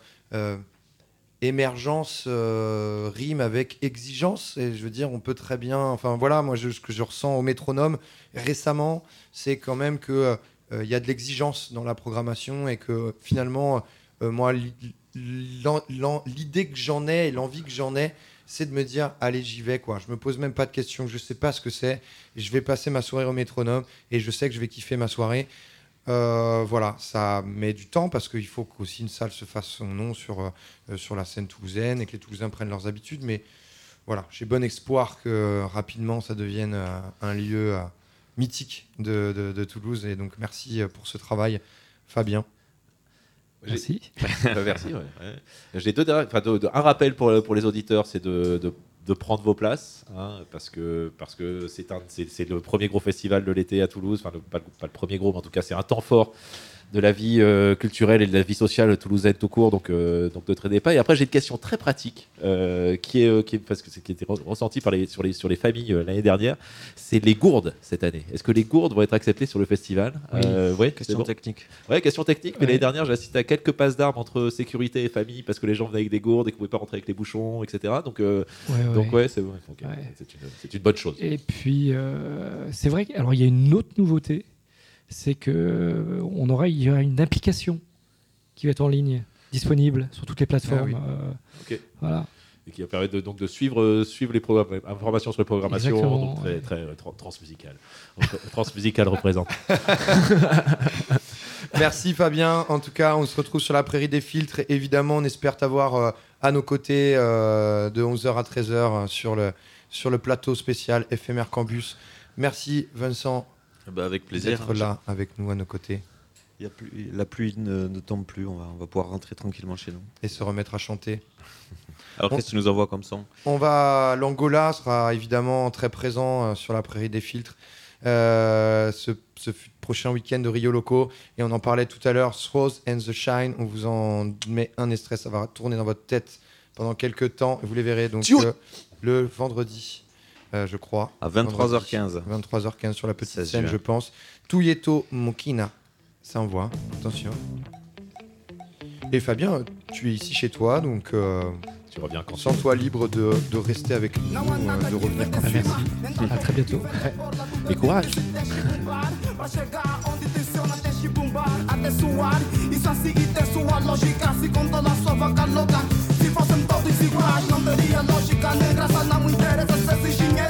émergence rime avec exigence. Et je veux dire, on peut très bien. Enfin voilà, moi, je- ce que je ressens au métronome récemment, c'est quand même que euh, il y a de l'exigence dans la programmation et que finalement, moi, l'idée que j'en ai et l'envie que j'en ai, c'est de me dire allez j'y vais quoi. Je me pose même pas de questions, je sais pas ce que c'est. Je vais passer ma soirée au métronome et je sais que je vais kiffer ma soirée. Euh, voilà, ça met du temps parce qu'il faut qu'aussi une salle se fasse son nom sur, euh, sur la scène toulousaine et que les Toulousains prennent leurs habitudes. Mais voilà, j'ai bon espoir que euh, rapidement ça devienne un lieu mythique de, de- Toulouse. Et donc merci pour ce travail, Fabien. Merci. Bah, merci. ouais. J'ai deux un rappel pour, pour les auditeurs, c'est de, de- de prendre vos places, hein, parce que parce que c'est un- c'est c'est le premier gros festival de l'été à Toulouse. Enfin, le- pas, le- pas le premier gros, mais en tout cas, c'est un temps fort de la vie euh, culturelle et de la vie sociale toulousaine tout court. Donc, euh, donc ne traînez pas. Et après, j'ai une question très pratique euh, qui est euh, qui est parce que c'est qui était re- ressentie par les sur les sur les familles l'année dernière. C'est les gourdes cette année. Est-ce que les gourdes vont être acceptées sur le festival? Oui. Ouais, Question bon technique. Ouais, question technique, mais Ouais. l'année dernière, j'ai assisté à quelques passes d'armes entre sécurité et famille parce que les gens venaient avec des gourdes et qu'ils pouvaient pas rentrer avec les bouchons, etc. Donc, Ouais, ouais. donc ouais, c'est une, une bonne chose. Et puis, c'est vrai alors il y a une autre nouveauté, c'est que euh, on aura, il y aura une application qui va être en ligne, disponible sur toutes les plateformes. Ah euh, voilà. Et qui va permettre de, donc de suivre, euh, suivre les programmes, informations sur les programmations, donc très, ouais. très représente. Merci Fabien. En tout cas, on se retrouve sur la prairie des filtres. Évidemment, on espère t'avoir euh, à nos côtés euh, de 11h à 13h euh, sur, le, sur le plateau spécial éphémère Campus. Merci Vincent Bah, avec plaisir. d'être là avec nous à nos côtés Il y a plus- la pluie ne, ne tombe plus, on va, on va pouvoir rentrer tranquillement chez nous. et se remettre à chanter. Alors qu'est-ce que tu nous envoies comme son On va, l'Angola sera évidemment très présent euh, sur la prairie des filtres. euh, ce, prochain week-end de Rio Loco et on en parlait tout à l'heure Throws and the Shine on vous en met un extrait ça va tourner dans votre tête pendant quelques temps vous les verrez donc euh, le vendredi euh, je crois À Vendredi, 23h15. 23h15 sur la petite 16 scène juin. je pense Tuyeto Mokina ça envoie attention et Fabien tu es ici chez toi donc euh, tu reviens quand Sens-toi libre de, de rester avec nous, euh, de revenir quand Ah, merci. À très bientôt. Et courage. desiguais Não teria lógica nem graça Não me interessa se és dinheiros.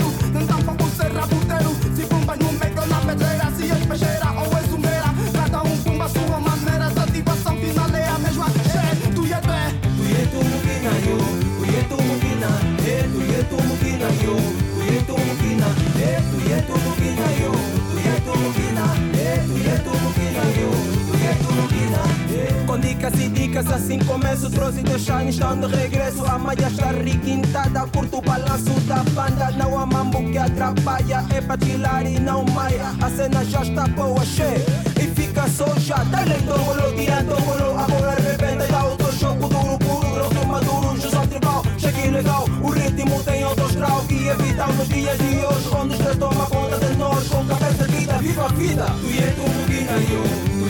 Dicas e dicas assim começo Trouxe teu shine, estão de regresso. A malha está requintada Curto o balanço da banda. Não há mambo que atrapalha É pra tirar e não maia. A cena já está boa, che E fica só já Dale tongolo, tira tongolo Agora arrebenta e dá outro jogo Duro, puro, grosso, maduro. Jusão tribal, chegue legal O ritmo tem outro grau Que é vital nos dias de hoje. Onde os toma conta de nós Com cabeça erguida, viva a vida. Tu e yo Tu e tu e tu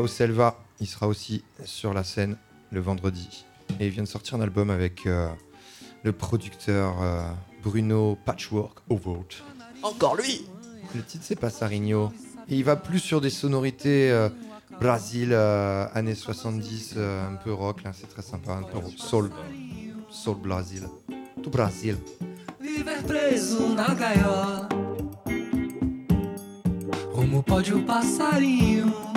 Joao Selva, il sera aussi sur la scène le vendredi. Et il vient de sortir un album avec euh, le producteur euh, Bruno Patchwork Overt. Encore lui Le titre c'est Passarinho. Et il va plus sur des sonorités euh, Brésil, euh, années 70, euh, un peu rock, là, c'est très sympa, un peu soul, soul Brésil. Tout Brésil. Viver preso na gaiola Como pode o passarinho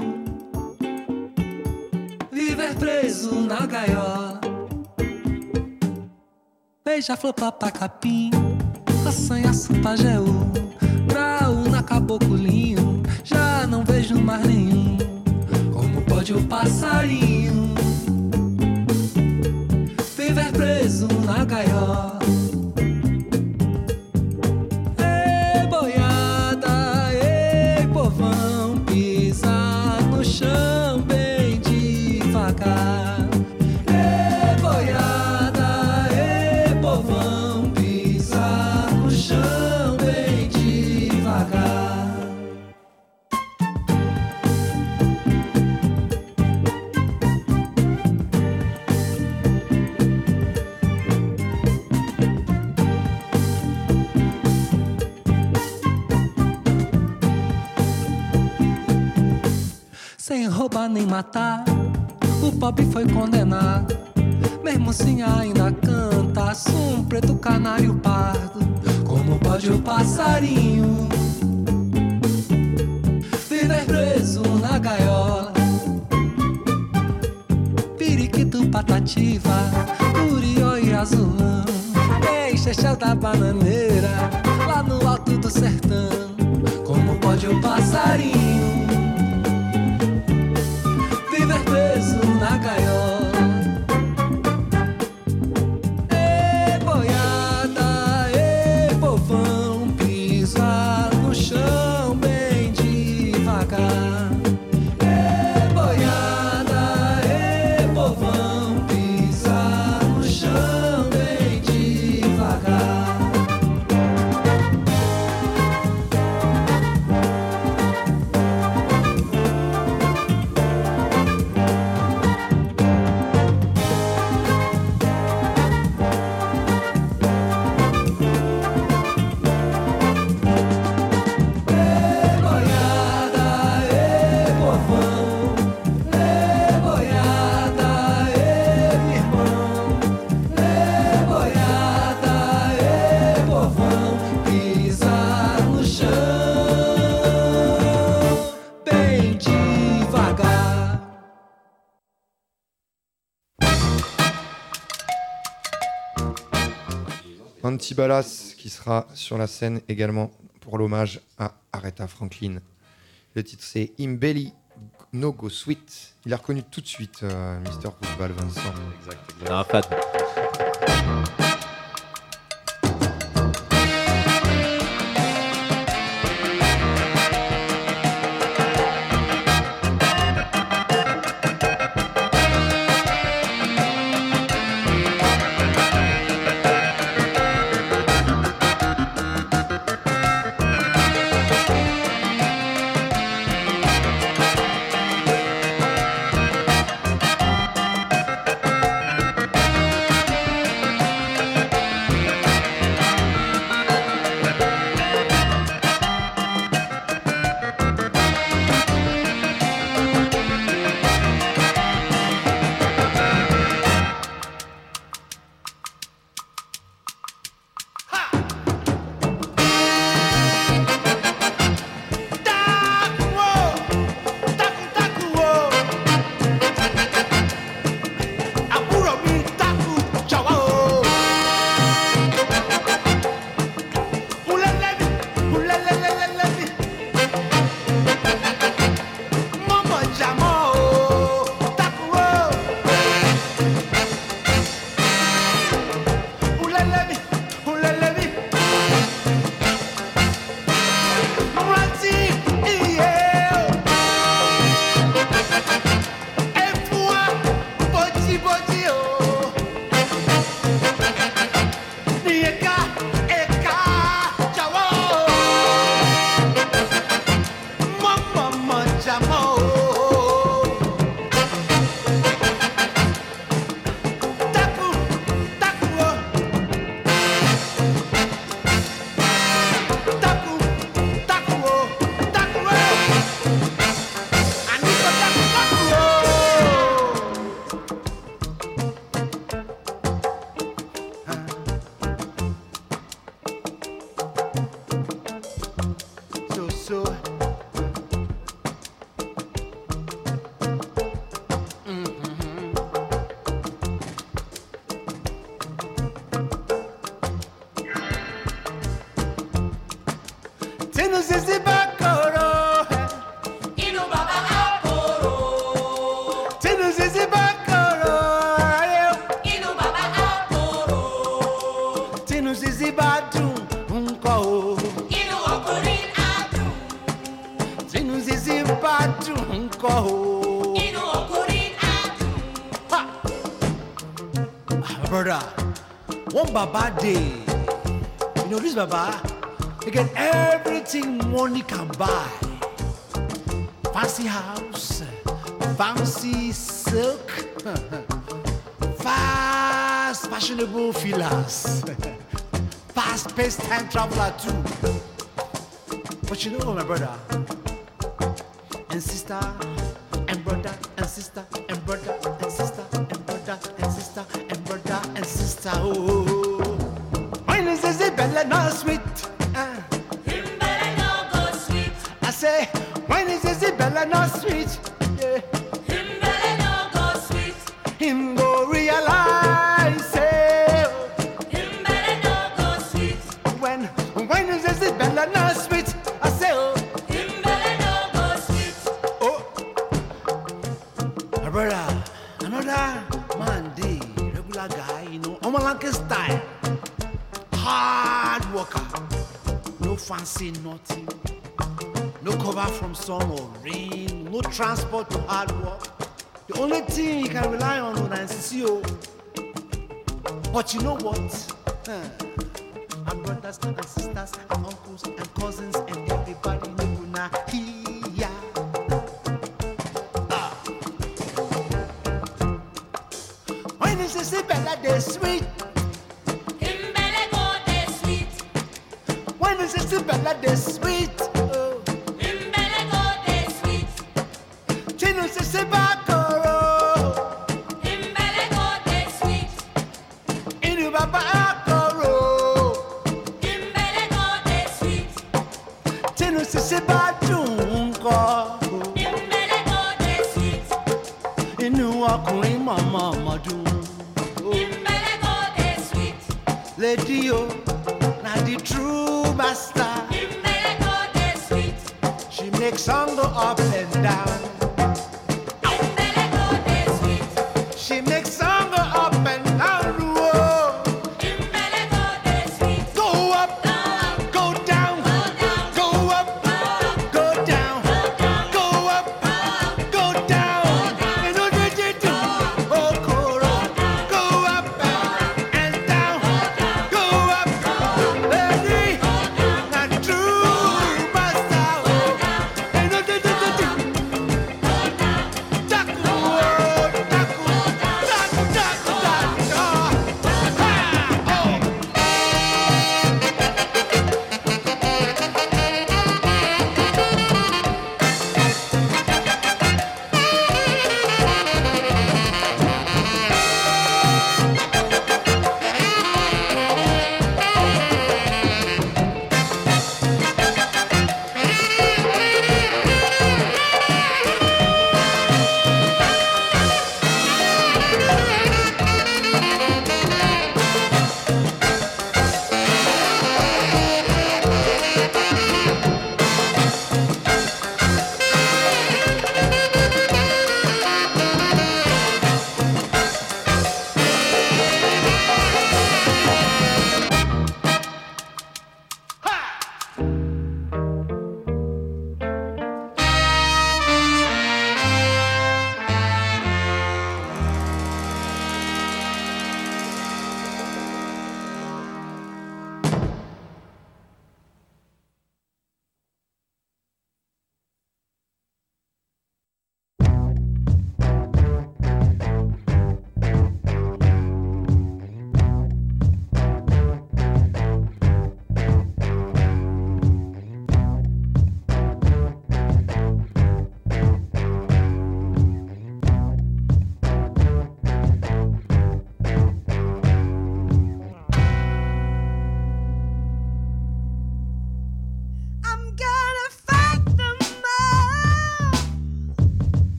Viver preso na gaiola. Beija-flor, papacapim Assanhaço, pajeú Graúna, caboclinho Já não vejo mais nenhum. Como pode o passarinho Viver preso na gaiola roubar nem matar, o pobre foi condenado. Mesmo assim ainda canta, sou um preto canário pardo. Como pode o passarinho viver preso na gaiola? Periquito, patativa, curió e azulão. Ei, chechel da bananeira, lá no alto do sertão. Como pode o passarinho Antibalas qui sera sur la scène également pour l'hommage à Aretha Franklin. Le titre c'est Imbelli No Go Sweet. Il a reconnu tout de suite euh, Mr. Roosevelt Vincent. us. Fast-paced time traveler too. But you know, my brother, this sweet?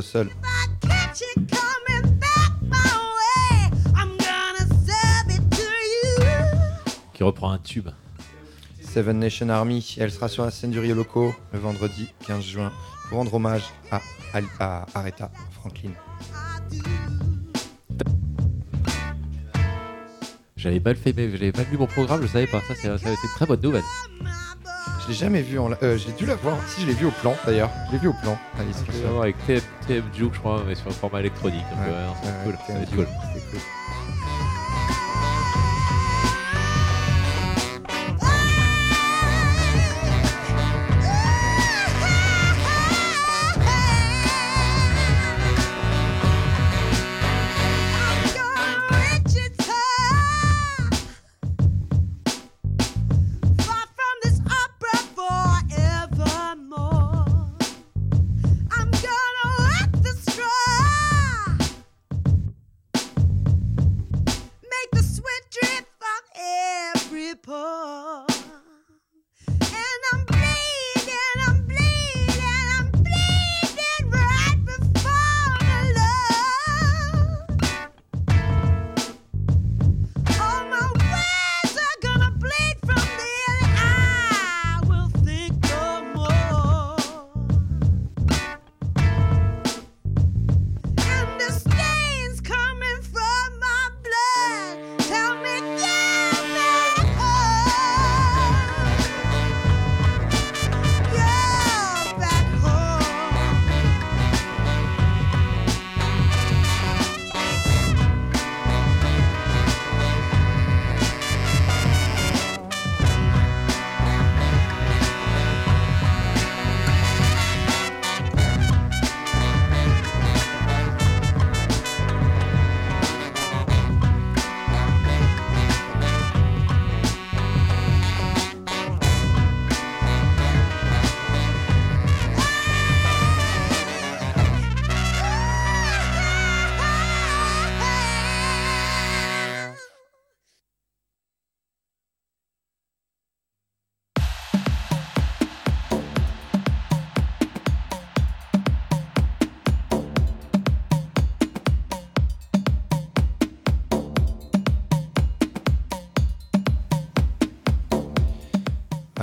You. Qui reprend un tube. Seven Nation Army. Elle sera sur la scène du Rio Loco le vendredi 15 juin pour rendre hommage à, Aretha Franklin. J'avais pas le fait, mais j'avais pas lu mon programme, je savais pas. Ça, c'est ça, c'est une très bonne nouvelle. Je l'ai jamais vu en. la- euh, J'ai dû la voir. Si, je l'ai vu au plan d'ailleurs. Je l'ai vu au plan. Alice Russell. vraiment avec TM, TM Juke, je crois, mais sur un format électronique. Donc, Ouais, c'est ouais, cool. TM cool.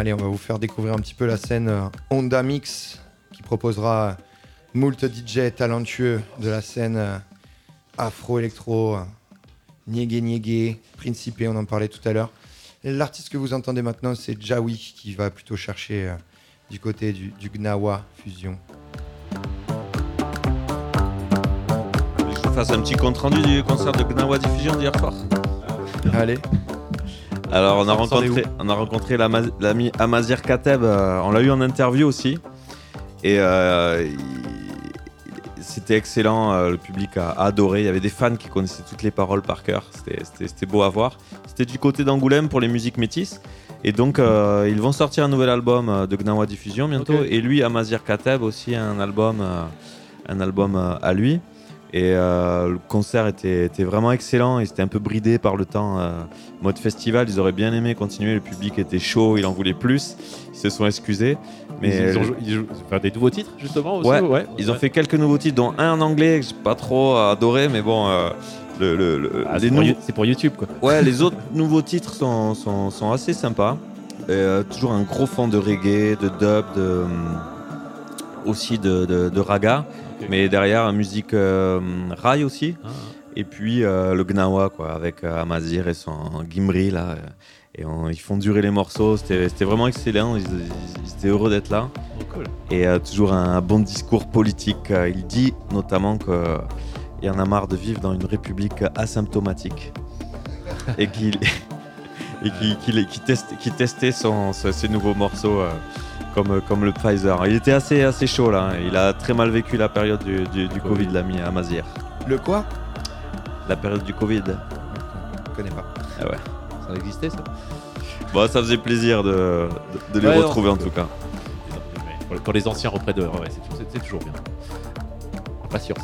Allez, on va vous faire découvrir un petit peu la scène euh, Honda Mix qui proposera moult DJ talentueux de la scène euh, afro-électro, euh, Niégué Niégué, Principé, on en parlait tout à l'heure. L'artiste que vous entendez maintenant, c'est Jawi qui va plutôt chercher du côté du, du Gnawa Fusion. Je vous fasse un petit compte rendu du concert de Gnawa Diffusion d'hier soir. Allez. Alors on a rencontré, on a rencontré l'ama- l'ami Amazir Kateb, euh, on l'a eu en interview aussi. Et euh, c'était excellent, euh, le public a adoré. Il y avait des fans qui connaissaient toutes les paroles par cœur. C'était- beau à voir. C'était du côté d'Angoulême pour les musiques métisses. Et donc ils vont sortir un nouvel album de Gnawa Diffusion bientôt. Et lui, Amazir Kateb aussi un album, un album à lui. Et euh, le concert était, était vraiment excellent. Il était un peu bridé par le temps. euh, mode festival, ils auraient bien aimé continuer. Le public était chaud, il en voulait plus. Ils se sont excusés. Mais ils, ont jou- ils jouent- enfin, des nouveaux titres, justement aussi, Ouais, ils ont ouais. fait quelques nouveaux titres, dont un en anglais que j'ai pas trop adoré, mais bon, euh, le, le- le- Ah, c'est pour c'est YouTube, quoi. Ouais, les autres nouveaux titres sont, sont, sont assez sympas. Et, euh, toujours un gros fond de reggae, de dub, de, hum, aussi de, de, de raga, mais derrière musique euh, rail aussi. Ah, Et puis euh, le Gnawa, quoi, avec euh, Amazir et son Gimri, là. euh, Et on- ils font durer les morceaux. C'était vraiment excellent. Ils, ils- ils étaient heureux d'être là. Oh, cool. Et toujours un bon discours politique. Il dit notamment qu'il y en a marre de vivre dans une république asymptomatique. et qu'il et qu'il testait son, ses nouveaux morceaux euh, comme, comme le Pfizer. Il était assez, assez chaud là. hein. Il a très mal vécu la période du, du, du Covid, l'ami Amazir. Le quoi? La période du Covid. Je connais pas. Ah ouais. Ça existait, ça? Bon, ça faisait plaisir de, de, de les Ouais, non, retrouver en tout cas. Pour, les anciens auprès de. Ouais, c'est toujours- c'est toujours bien. Patience.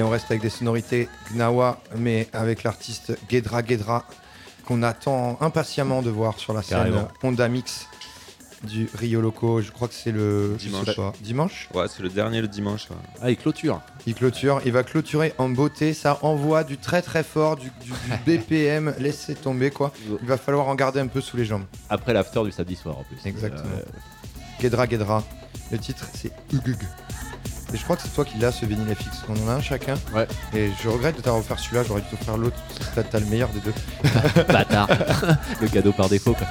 Allez, on reste avec des sonorités Gnawa, mais avec l'artiste Gedra Gedra, qu'on attend impatiemment de voir sur la scène Carrément. Honda Mix du Rio Loco. Je crois que c'est le Dimanche. pas, dimanche. Ouais, c'est le dernier le dimanche. ouais. Ah, il clôture. Il clôture, il va clôturer en beauté. Ça envoie du très très fort, du, du- du BPM. Laissez tomber quoi. Il va falloir en garder un peu sous les jambes. Après l'after du samedi soir en plus. Exactement. Euh, Gedra Gedra. Le titre c'est Ugug. Et je crois que c'est toi qui l'as ce vinyle FX. On en a un chacun. Ouais. Et je regrette de t'avoir offert celui-là. J'aurais dû t'offrir l'autre. T'as t'as le meilleur des deux. Bâtard. le cadeau par défaut quoi.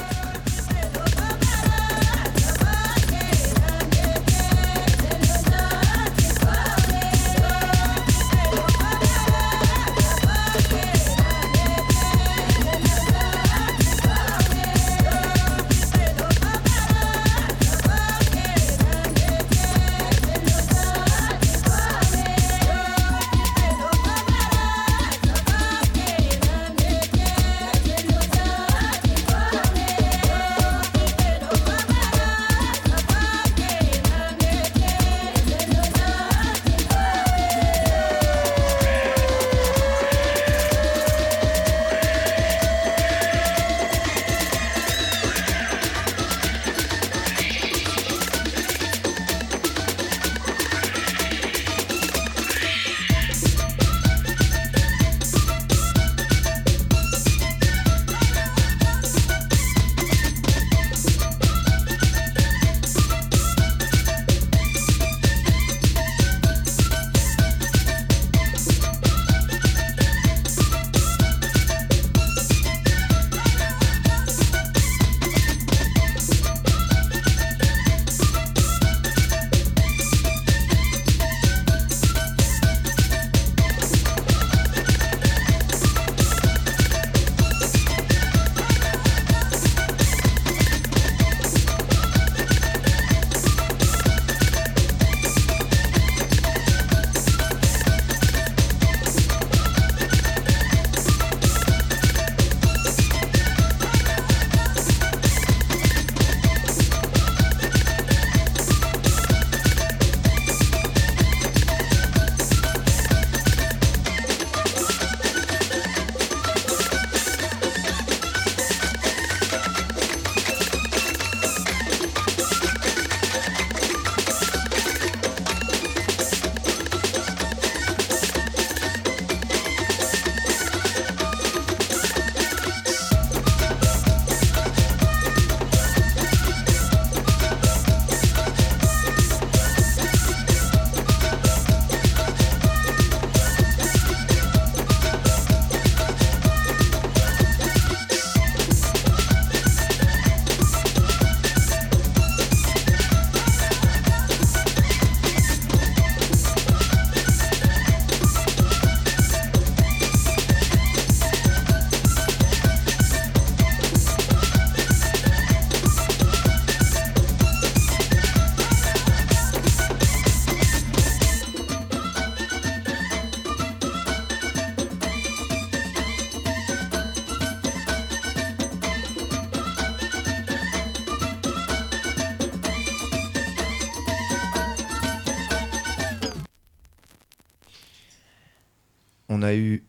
A eu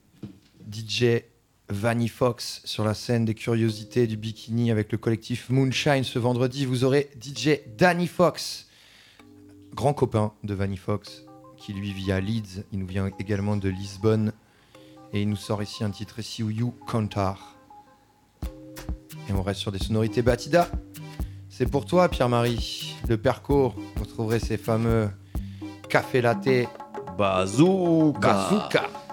DJ Vanny Fox sur la scène des curiosités du bikini avec le collectif Moonshine ce vendredi. Vous aurez DJ Danny Fox, grand copain de Vanny Fox, qui lui vit à Leeds. Il nous vient également de Lisbonne. Et il nous sort ici un titre See You Cantar. Et on reste sur des sonorités Batida. C'est pour toi, Pierre-Marie. Le perco, vous retrouverez ces fameux café latte Bazooka. bazooka.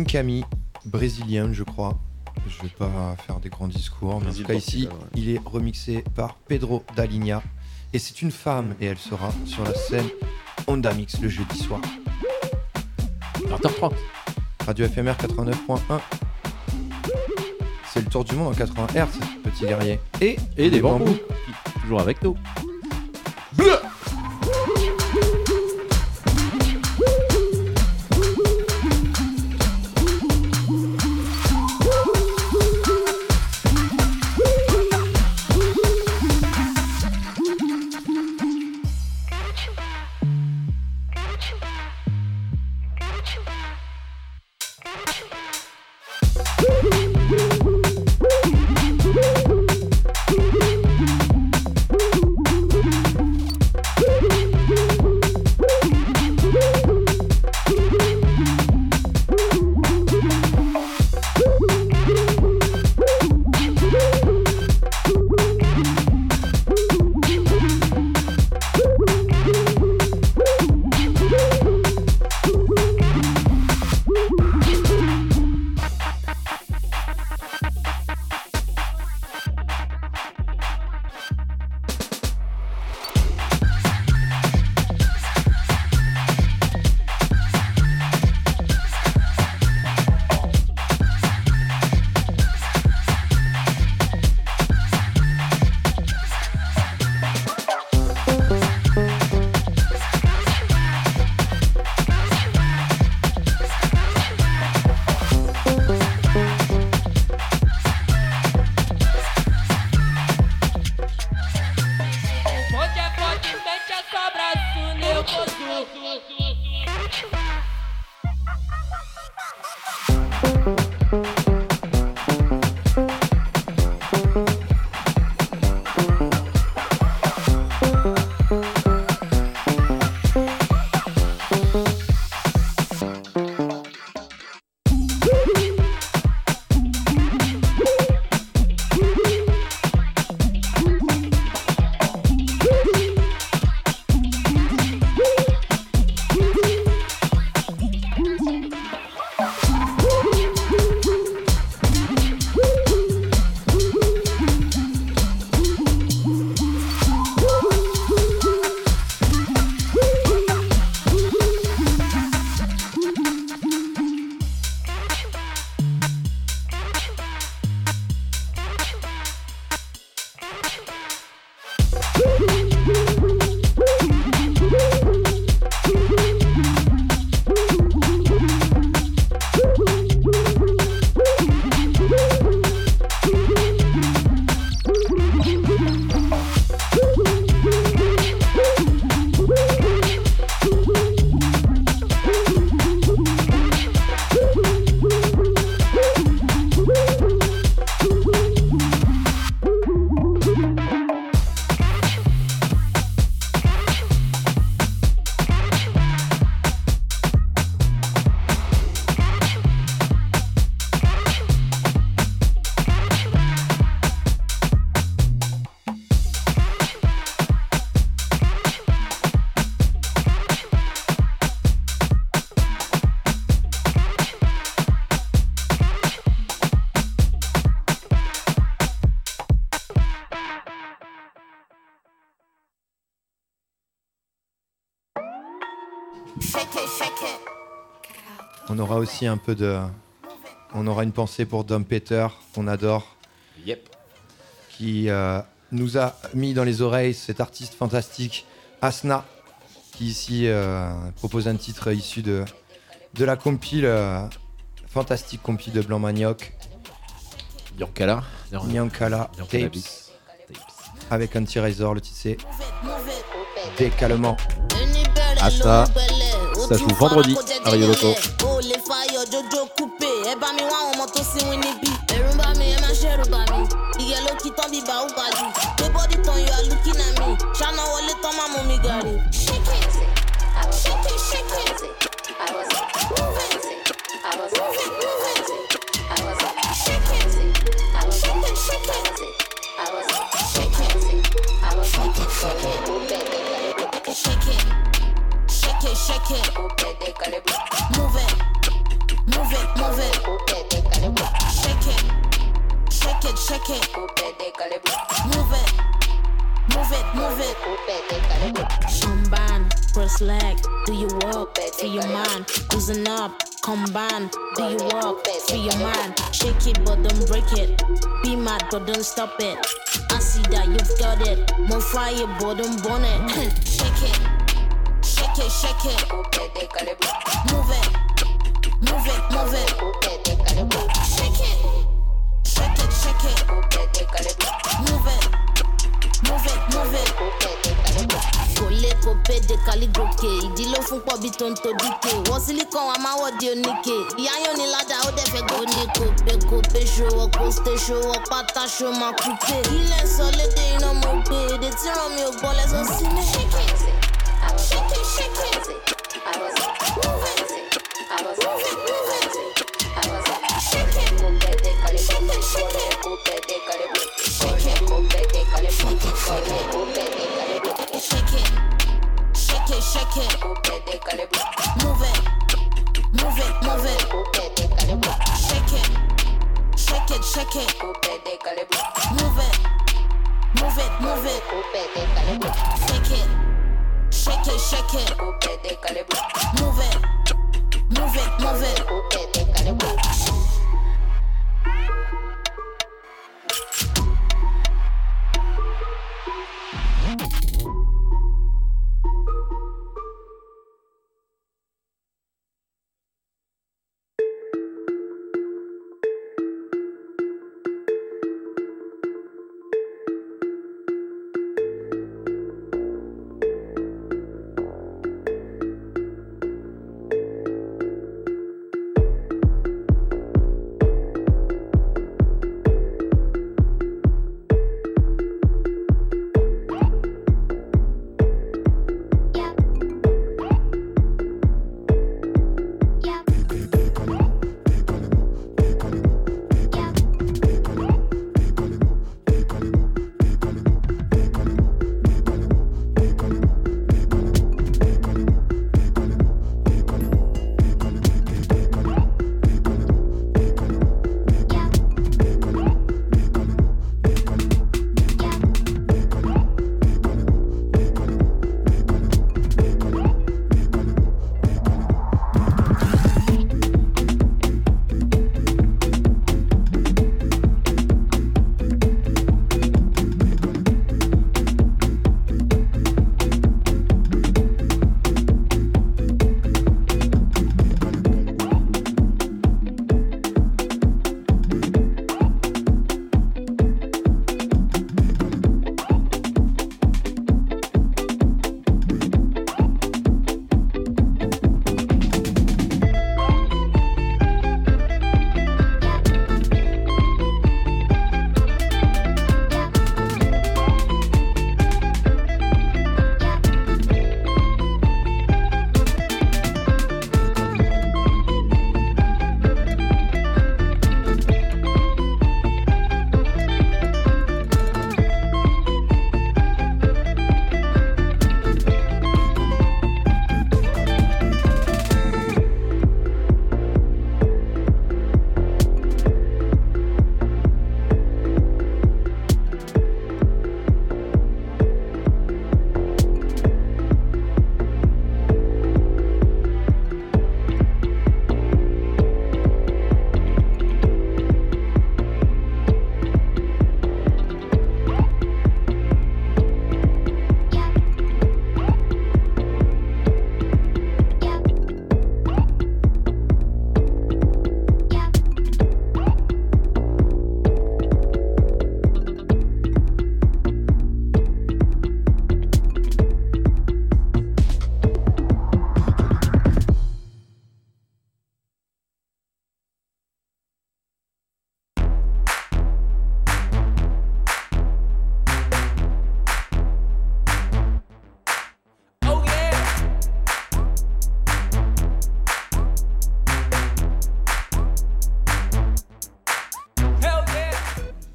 King Kami, brésilien, je crois. Je vais pas faire des grands discours, mais en tout cas ici, ouais. il est remixé par Pedro Dalinha. Et c'est une femme, et elle sera sur la scène Honda Mix le jeudi soir. 20h30. Radio FMR 89.1. C'est le tour du monde en 80 Hz, petit guerrier. Et, Et des bambous. Toujours avec nous. Aussi un peu de. On aura une pensée pour Dom Peter, qu'on adore. Yep. Qui euh, nous a mis dans les oreilles cet artiste fantastique, Asna, qui ici euh, propose un titre issu de, de la compile, euh, fantastique compile de Blanc Manioc. Yankala. Nyankala Nyankala Tapes. Beats. Avec Anti-Razor, le titre c'est Décalement. Asna, ça joue vendredi à Rio Loco. ó lè fàyọ jójó kúpè ẹ bá mi wá àwọn ọmọ tó wí níbí. ẹ̀rù ń bá mi ẹ má ṣẹ̀rù bá mi ìyẹn ló kí tán bí bá ó ga jù pé bọ́dí tán yóò alùkí náà mi ṣáná wọlé tán má mú mi gàrí. Shake it, shake it, shake it. Move it, move it, move it. Shake it, shake it, shake it. Shake it, shake it, shake it. Move it, move it, move it, move it. Shake it, shake it, shake it. Move it, move it, move it. Shambhan, first leg, do you walk for your mind? Loosen up, combine, do you walk for your mind? Shake it but don't break it. Be mad but don't stop it. I see that you've got it. More fire but don't burn it. shake it, shake it, shake it. Move it, move it, move it. Shake it, shake it, shake it. Move it, move it, move it. kò lè kó péde kálígòkè ìdí ló fún pọ́bí tó ń to díkè wọ́n sílíkàn wa máa wọ́ọ̀dì oníke. Ìyá yóò ní ládà ó dẹ̀ fẹ́ gbó ní kò pé kò pé. Ṣòwò pósítè ṣòwò pátá ṣó máa kú pé. Ilé sọ lédè iná mo gbé. Èdè tí ràn mí ò gbọ́ lẹ́sọ̀ sí mi. ṣékè ṣékè ṣékè move shake it, shake it. Move it, move it, move it.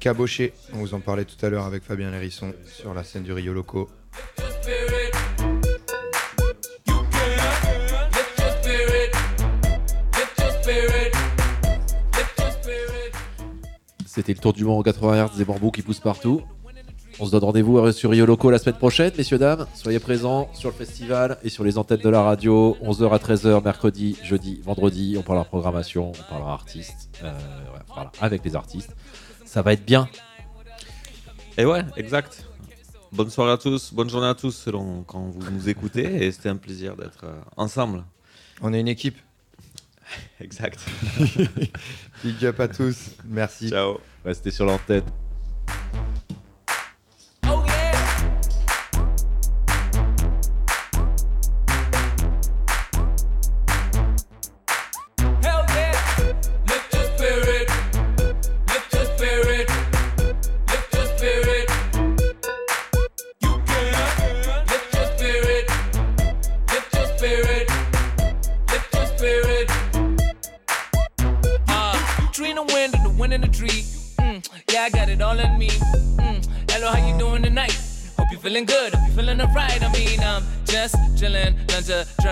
On vous en parlait tout à l'heure avec Fabien Lérisson sur la scène du Rio Loco. C'était le tour du monde en 80 Hz des bambous qui poussent partout. On se donne rendez-vous sur Rio Loco la semaine prochaine, messieurs, dames. Soyez présents sur le festival et sur les antennes de la radio, 11h à 13h, mercredi, jeudi, vendredi. On parlera programmation, on parlera artistes. Euh, ouais, avec les artistes. Ça va être bien. Et ouais, exact. Bonne soirée à tous, bonne journée à tous selon quand vous nous écoutez. Et c'était un plaisir d'être euh, ensemble. On est une équipe. Exact. Big up à tous. Merci. Ciao. Restez sur l'antenne. Hell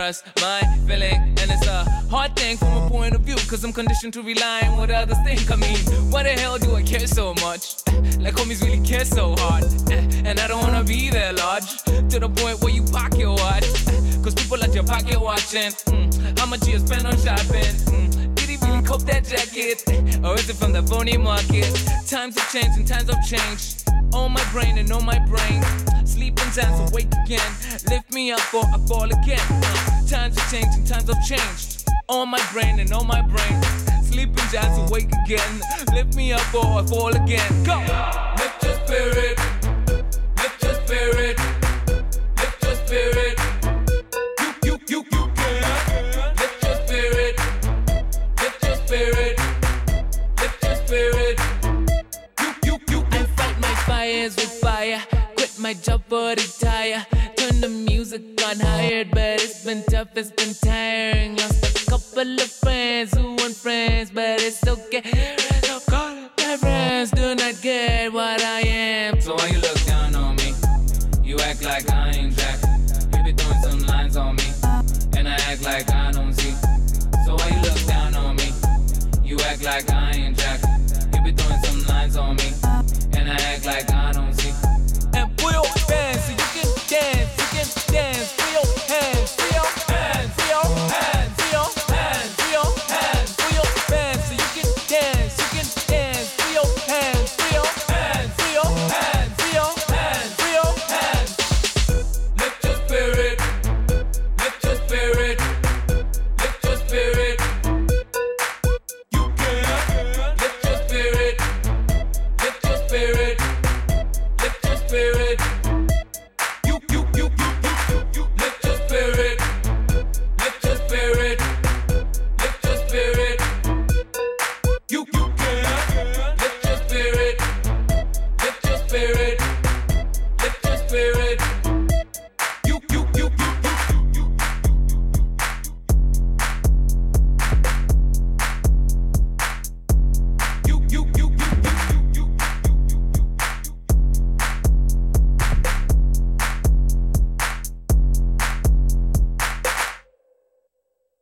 trust my feeling. And it's a hard thing from a point of view, cause I'm conditioned to rely on what others think. I mean, why the hell do I care so much? Like homies really care so hard. And I don't wanna be there large, to the point where you pocket watch. Cause people at your pocket watching. Mm, how much you spend on shopping? Mm, that jacket? Or is it from the phony market? Times have changed and times have changed. On my brain and on my brain. Sleeping times awake again. Lift me up or I fall again. Times have changed and times have changed. On my brain and on my brain. Sleeping giants awake again. Lift me up or I fall again. Go! Lift your spirit. Lift your spirit. Lift your spirit. fire. Quit my job or retire. Turn the music on higher, but it's been tough, it's been tiring. Lost a couple of friends who weren't friends, but it's okay. So call my friends, do not get what I am. So why you love